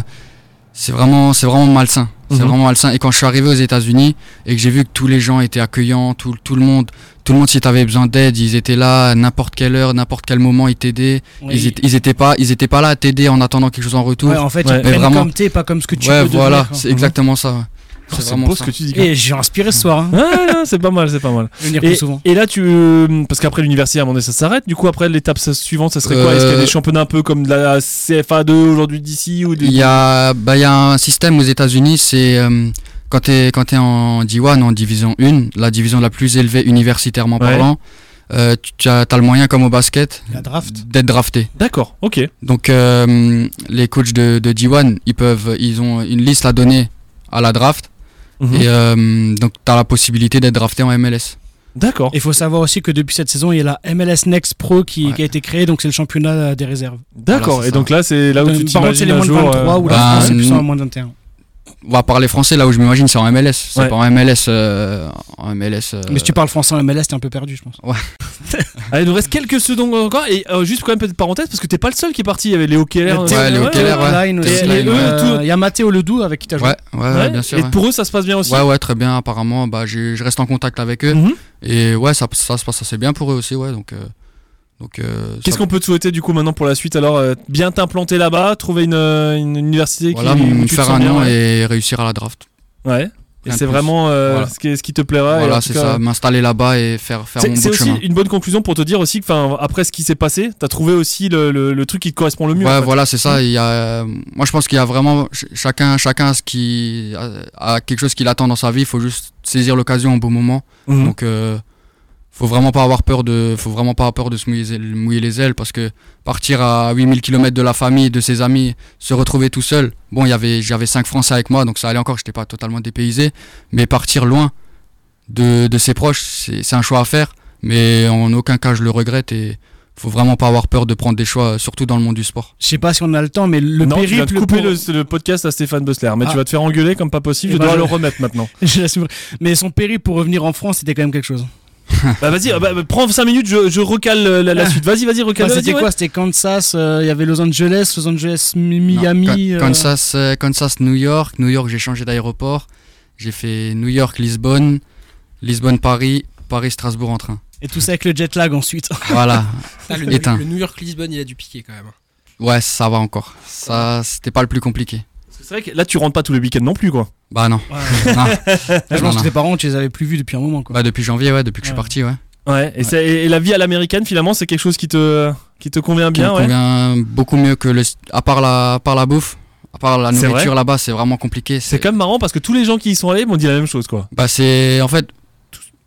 c'est vraiment, c'est vraiment malsain. C'est Mhm. vraiment malsain. Et quand je suis arrivé aux États-Unis et que j'ai vu que tous les gens étaient accueillants, tout, tout le monde, tout le monde, si tu avais besoin d'aide, ils étaient là à n'importe quelle heure, n'importe quel moment, ils t'aidaient. Oui. Ils, étaient, ils étaient pas, ils étaient pas là à t'aider en attendant quelque chose en retour. Ouais, en fait, Ouais. ils vraiment- comme t'es, pas comme ce que tu Ouais, peux voilà, c'est exactement ça. C'est vraiment beau ça. ce que tu dis. Et j'ai inspiré ce soir. Hein. C'est pas mal, c'est pas mal. Venir Et, plus souvent. et là, tu. euh, Parce qu'après l'université, à un moment donné, ça s'arrête. Du coup, après, l'étape suivante, ça serait quoi? Est-ce qu'il y a Euh, des championnats un peu comme de la CFA2 aujourd'hui d'ici ou des... Il y a, bah, il y a un système aux États-Unis, c'est euh, quand tu es, quand t'es en D1, en division 1, la division la plus élevée universitairement Ouais. parlant, euh, tu as, le moyen, comme au basket, draft. d'être drafté. D'accord, ok. Donc euh, les coachs de, de D1, ils, peuvent, ils ont une liste à donner à la draft. Mhm. Et euh, donc tu as la possibilité d'être drafté en MLS. D'accord. Il faut savoir aussi que depuis cette saison, il y a la MLS Next Pro qui, Ouais. qui a été créée, donc c'est le championnat des réserves. D'accord. Voilà, c'est et ça. donc là, c'est là où tu Donc, Par contre, c'est t'imagines les moins de jour. 23 euh, ou la bah, France, c'est plus en moins de 21. On va parler français, là où je m'imagine, c'est en MLS. C'est Ouais. pas en MLS. euh, en MLS euh, Mais si tu parles français en MLS, t'es un peu perdu, je pense. Allez, il nous reste quelques secondes encore. Et euh, juste quand même, petite parenthèse, parce que t'es pas le seul qui est parti. Il y avait Léo Keller. Il Ouais, Léo Keller, ouais. Euh, tout- Il y a Mathéo Ledoux avec qui t'as joué. Ouais, ouais, Ouais. bien sûr. Et ouais. pour eux, ça se passe bien aussi. Ouais, ouais, très bien. Apparemment, bah, je reste en contact avec eux. Mhm. Et ouais, ça, ça se passe assez bien pour eux aussi, ouais. Donc, euh, donc euh, Qu'est-ce qu'on peut te souhaiter du coup maintenant pour la suite Alors, euh, bien t'implanter là-bas, trouver une, euh, une université voilà, qui où tu te faire sens un bien, ouais. et réussir à la draft. Ouais. Et c'est vraiment euh, Voilà. ce, qui, ce qui te plaira. voilà, c'est cas, ça. M'installer là-bas et faire, faire mon C'est aussi chemin. une bonne conclusion pour te dire aussi que après ce qui s'est passé, t'as trouvé aussi le, le- le truc qui te correspond le mieux. Ouais, en fait. voilà, c'est ça. Il y a, euh, moi, je pense qu'il y a vraiment ch- chacun, chacun ce qui a, a quelque chose qu'il attend dans sa vie. Il faut juste saisir l'occasion au bon moment. Mhm. Donc, faut vraiment pas avoir peur de, faut vraiment pas avoir peur de se mouiller, mouiller les ailes parce que partir à 8000 km de la famille, de ses amis, se retrouver tout seul. Bon, il y avait, j'avais cinq Français avec moi, donc ça allait encore. J'étais pas totalement dépaysé, mais partir loin de, de ses proches, c'est un choix à faire. Mais en aucun cas je le regrette et faut vraiment pas avoir peur de prendre des choix, surtout dans le monde du sport. Je sais pas si on a le temps, mais le non, tu vas te périple. couper pour- le, le podcast à Stéphane Bussler, mais Ah. tu vas te faire engueuler comme pas possible. Eh je ben, dois je- le remettre maintenant. Mais son périple pour revenir en France, c'était quand même quelque chose. bah vas-y, bah, bah, prends 5 minutes, je, je recale euh, la, la suite. Vas-y, vas-y, recale. Vas-y, c'était ouais. quoi C'était Kansas, euh, il y avait Los Angeles, Los Angeles, Non, Miami. Euh, Kansas, euh, Kansas, New York. New York, j'ai changé d'aéroport. J'ai fait New York, Lisbonne, Lisbonne, Paris, Paris, Strasbourg en train. Et tout ça avec le jet lag ensuite. Voilà. Ah, le, Éteint. le New York-Lisbonne, il a dû piquer quand même. Ouais, ça va encore. Ça, c'était pas le plus compliqué. C'est vrai que là, tu rentres pas tous les week-ends non plus, quoi. Bah non. Ouais. non. je pense que tes parents, tu les avais plus vus depuis un moment. Quoi. Bah depuis janvier, ouais, depuis que je suis parti, ouais. Ouais. Et, la vie à l'américaine, finalement, c'est quelque chose qui te, qui te convient Qui bien, me ouais. convient beaucoup mieux que le. À part la, à part la bouffe, à part la C'est nourriture là-bas, c'est vraiment compliqué. C'est quand même marrant parce que tous les gens qui y sont allés m'ont dit la même chose, quoi. Bah c'est en fait,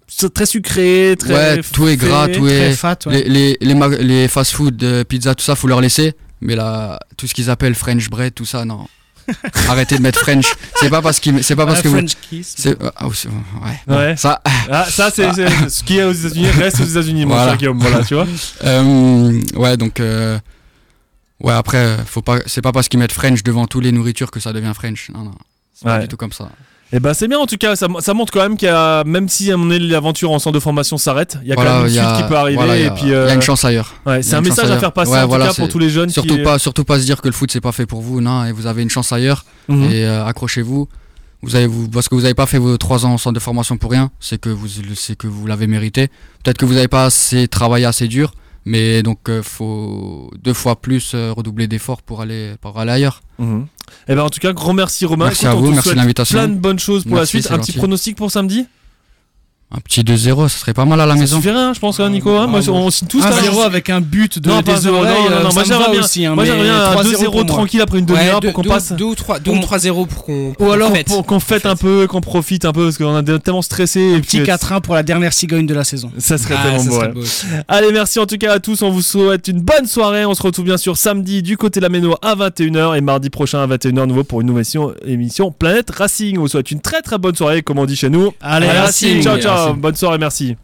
C'est très sucré, très. ouais, tout est gras, tout Très est. fat, ouais. Les, les, les, les fast-food, euh, pizza, tout ça, faut leur laisser. Mais là, tout ce qu'ils appellent French bread, tout ça, non. Arrêtez de mettre French. C'est pas parce qu'ils, c'est pas parce que vous. French kiss. C'est, ah, ouais. Ouais. Ça, Ah, ça, c'est c'est- ce qui est aux États-Unis reste aux États-Unis, mon Voilà. cher Guillaume. Voilà, tu vois. euh, ouais, donc, euh, ouais, après, faut pas, c'est pas parce qu'ils mettent French devant toutes les nourritures que ça devient French. Non, non. C'est pas du tout comme ça. Et ben c'est bien en tout cas, ça, ça montre quand même qu'il y a, même si à donné l'aventure en centre de formation s'arrête, il y a quand Voilà, même une suite a- qui peut arriver. voilà, il y et a- puis, il y euh, a une chance ailleurs. ouais, c'est un message à faire passer Ouais, en voilà, tout cas pour tous les jeunes Surtout qui. pas, surtout pas se dire que le foot c'est pas fait pour vous, non, et vous avez une chance ailleurs. Mhm. Et euh, accrochez-vous. Vous avez, vous, parce que vous n'avez pas fait vos trois ans en centre de formation pour rien, c'est que vous, c'est que vous l'avez mérité. Peut-être que vous n'avez pas assez travaillé assez dur, mais donc euh, faut deux fois plus euh, redoubler d'efforts pour aller, pour aller ailleurs. Et ben en tout cas, grand merci Romain. Merci Écoute, à vous, merci de l'invitation. Plein de bonnes choses pour la suite. Un petit pronostic pour samedi? Un petit 2-0, ça serait pas mal à la Ça maison. suffirait, hein, je pense, hein, Nico. hein. Moi, on signe tous. Un là. 0 avec un but de Non, pas des zéro, oreilles, non, non, non, moi, me j'aimerais va bien- aussi. hein, Moi, mais j'aimerais bien un 3-0 2-0 pour moi. tranquille après une demi-heure pour qu'on passe. 2 ou 3, 2 ou On- 3-0 pour qu'on. Ou alors, fête. Pour qu'on fête un peu, qu'on profite un peu, parce qu'on a tellement stressé. et Petit puis, 4-1 pour la dernière cigogne de la saison. Ça serait Ah, tellement ça beau. ouais. Allez, merci en tout cas à tous. On vous souhaite une bonne soirée. On se retrouve bien sûr samedi du côté de la Méno à 21h et mardi prochain à 21h nouveau pour une nouvelle émission, Planète Racing. On vous souhaite une très très bonne soirée, comme on dit chez nous. Allez, Allez, Racing. Ciao, ciao. Bonne soirée, merci.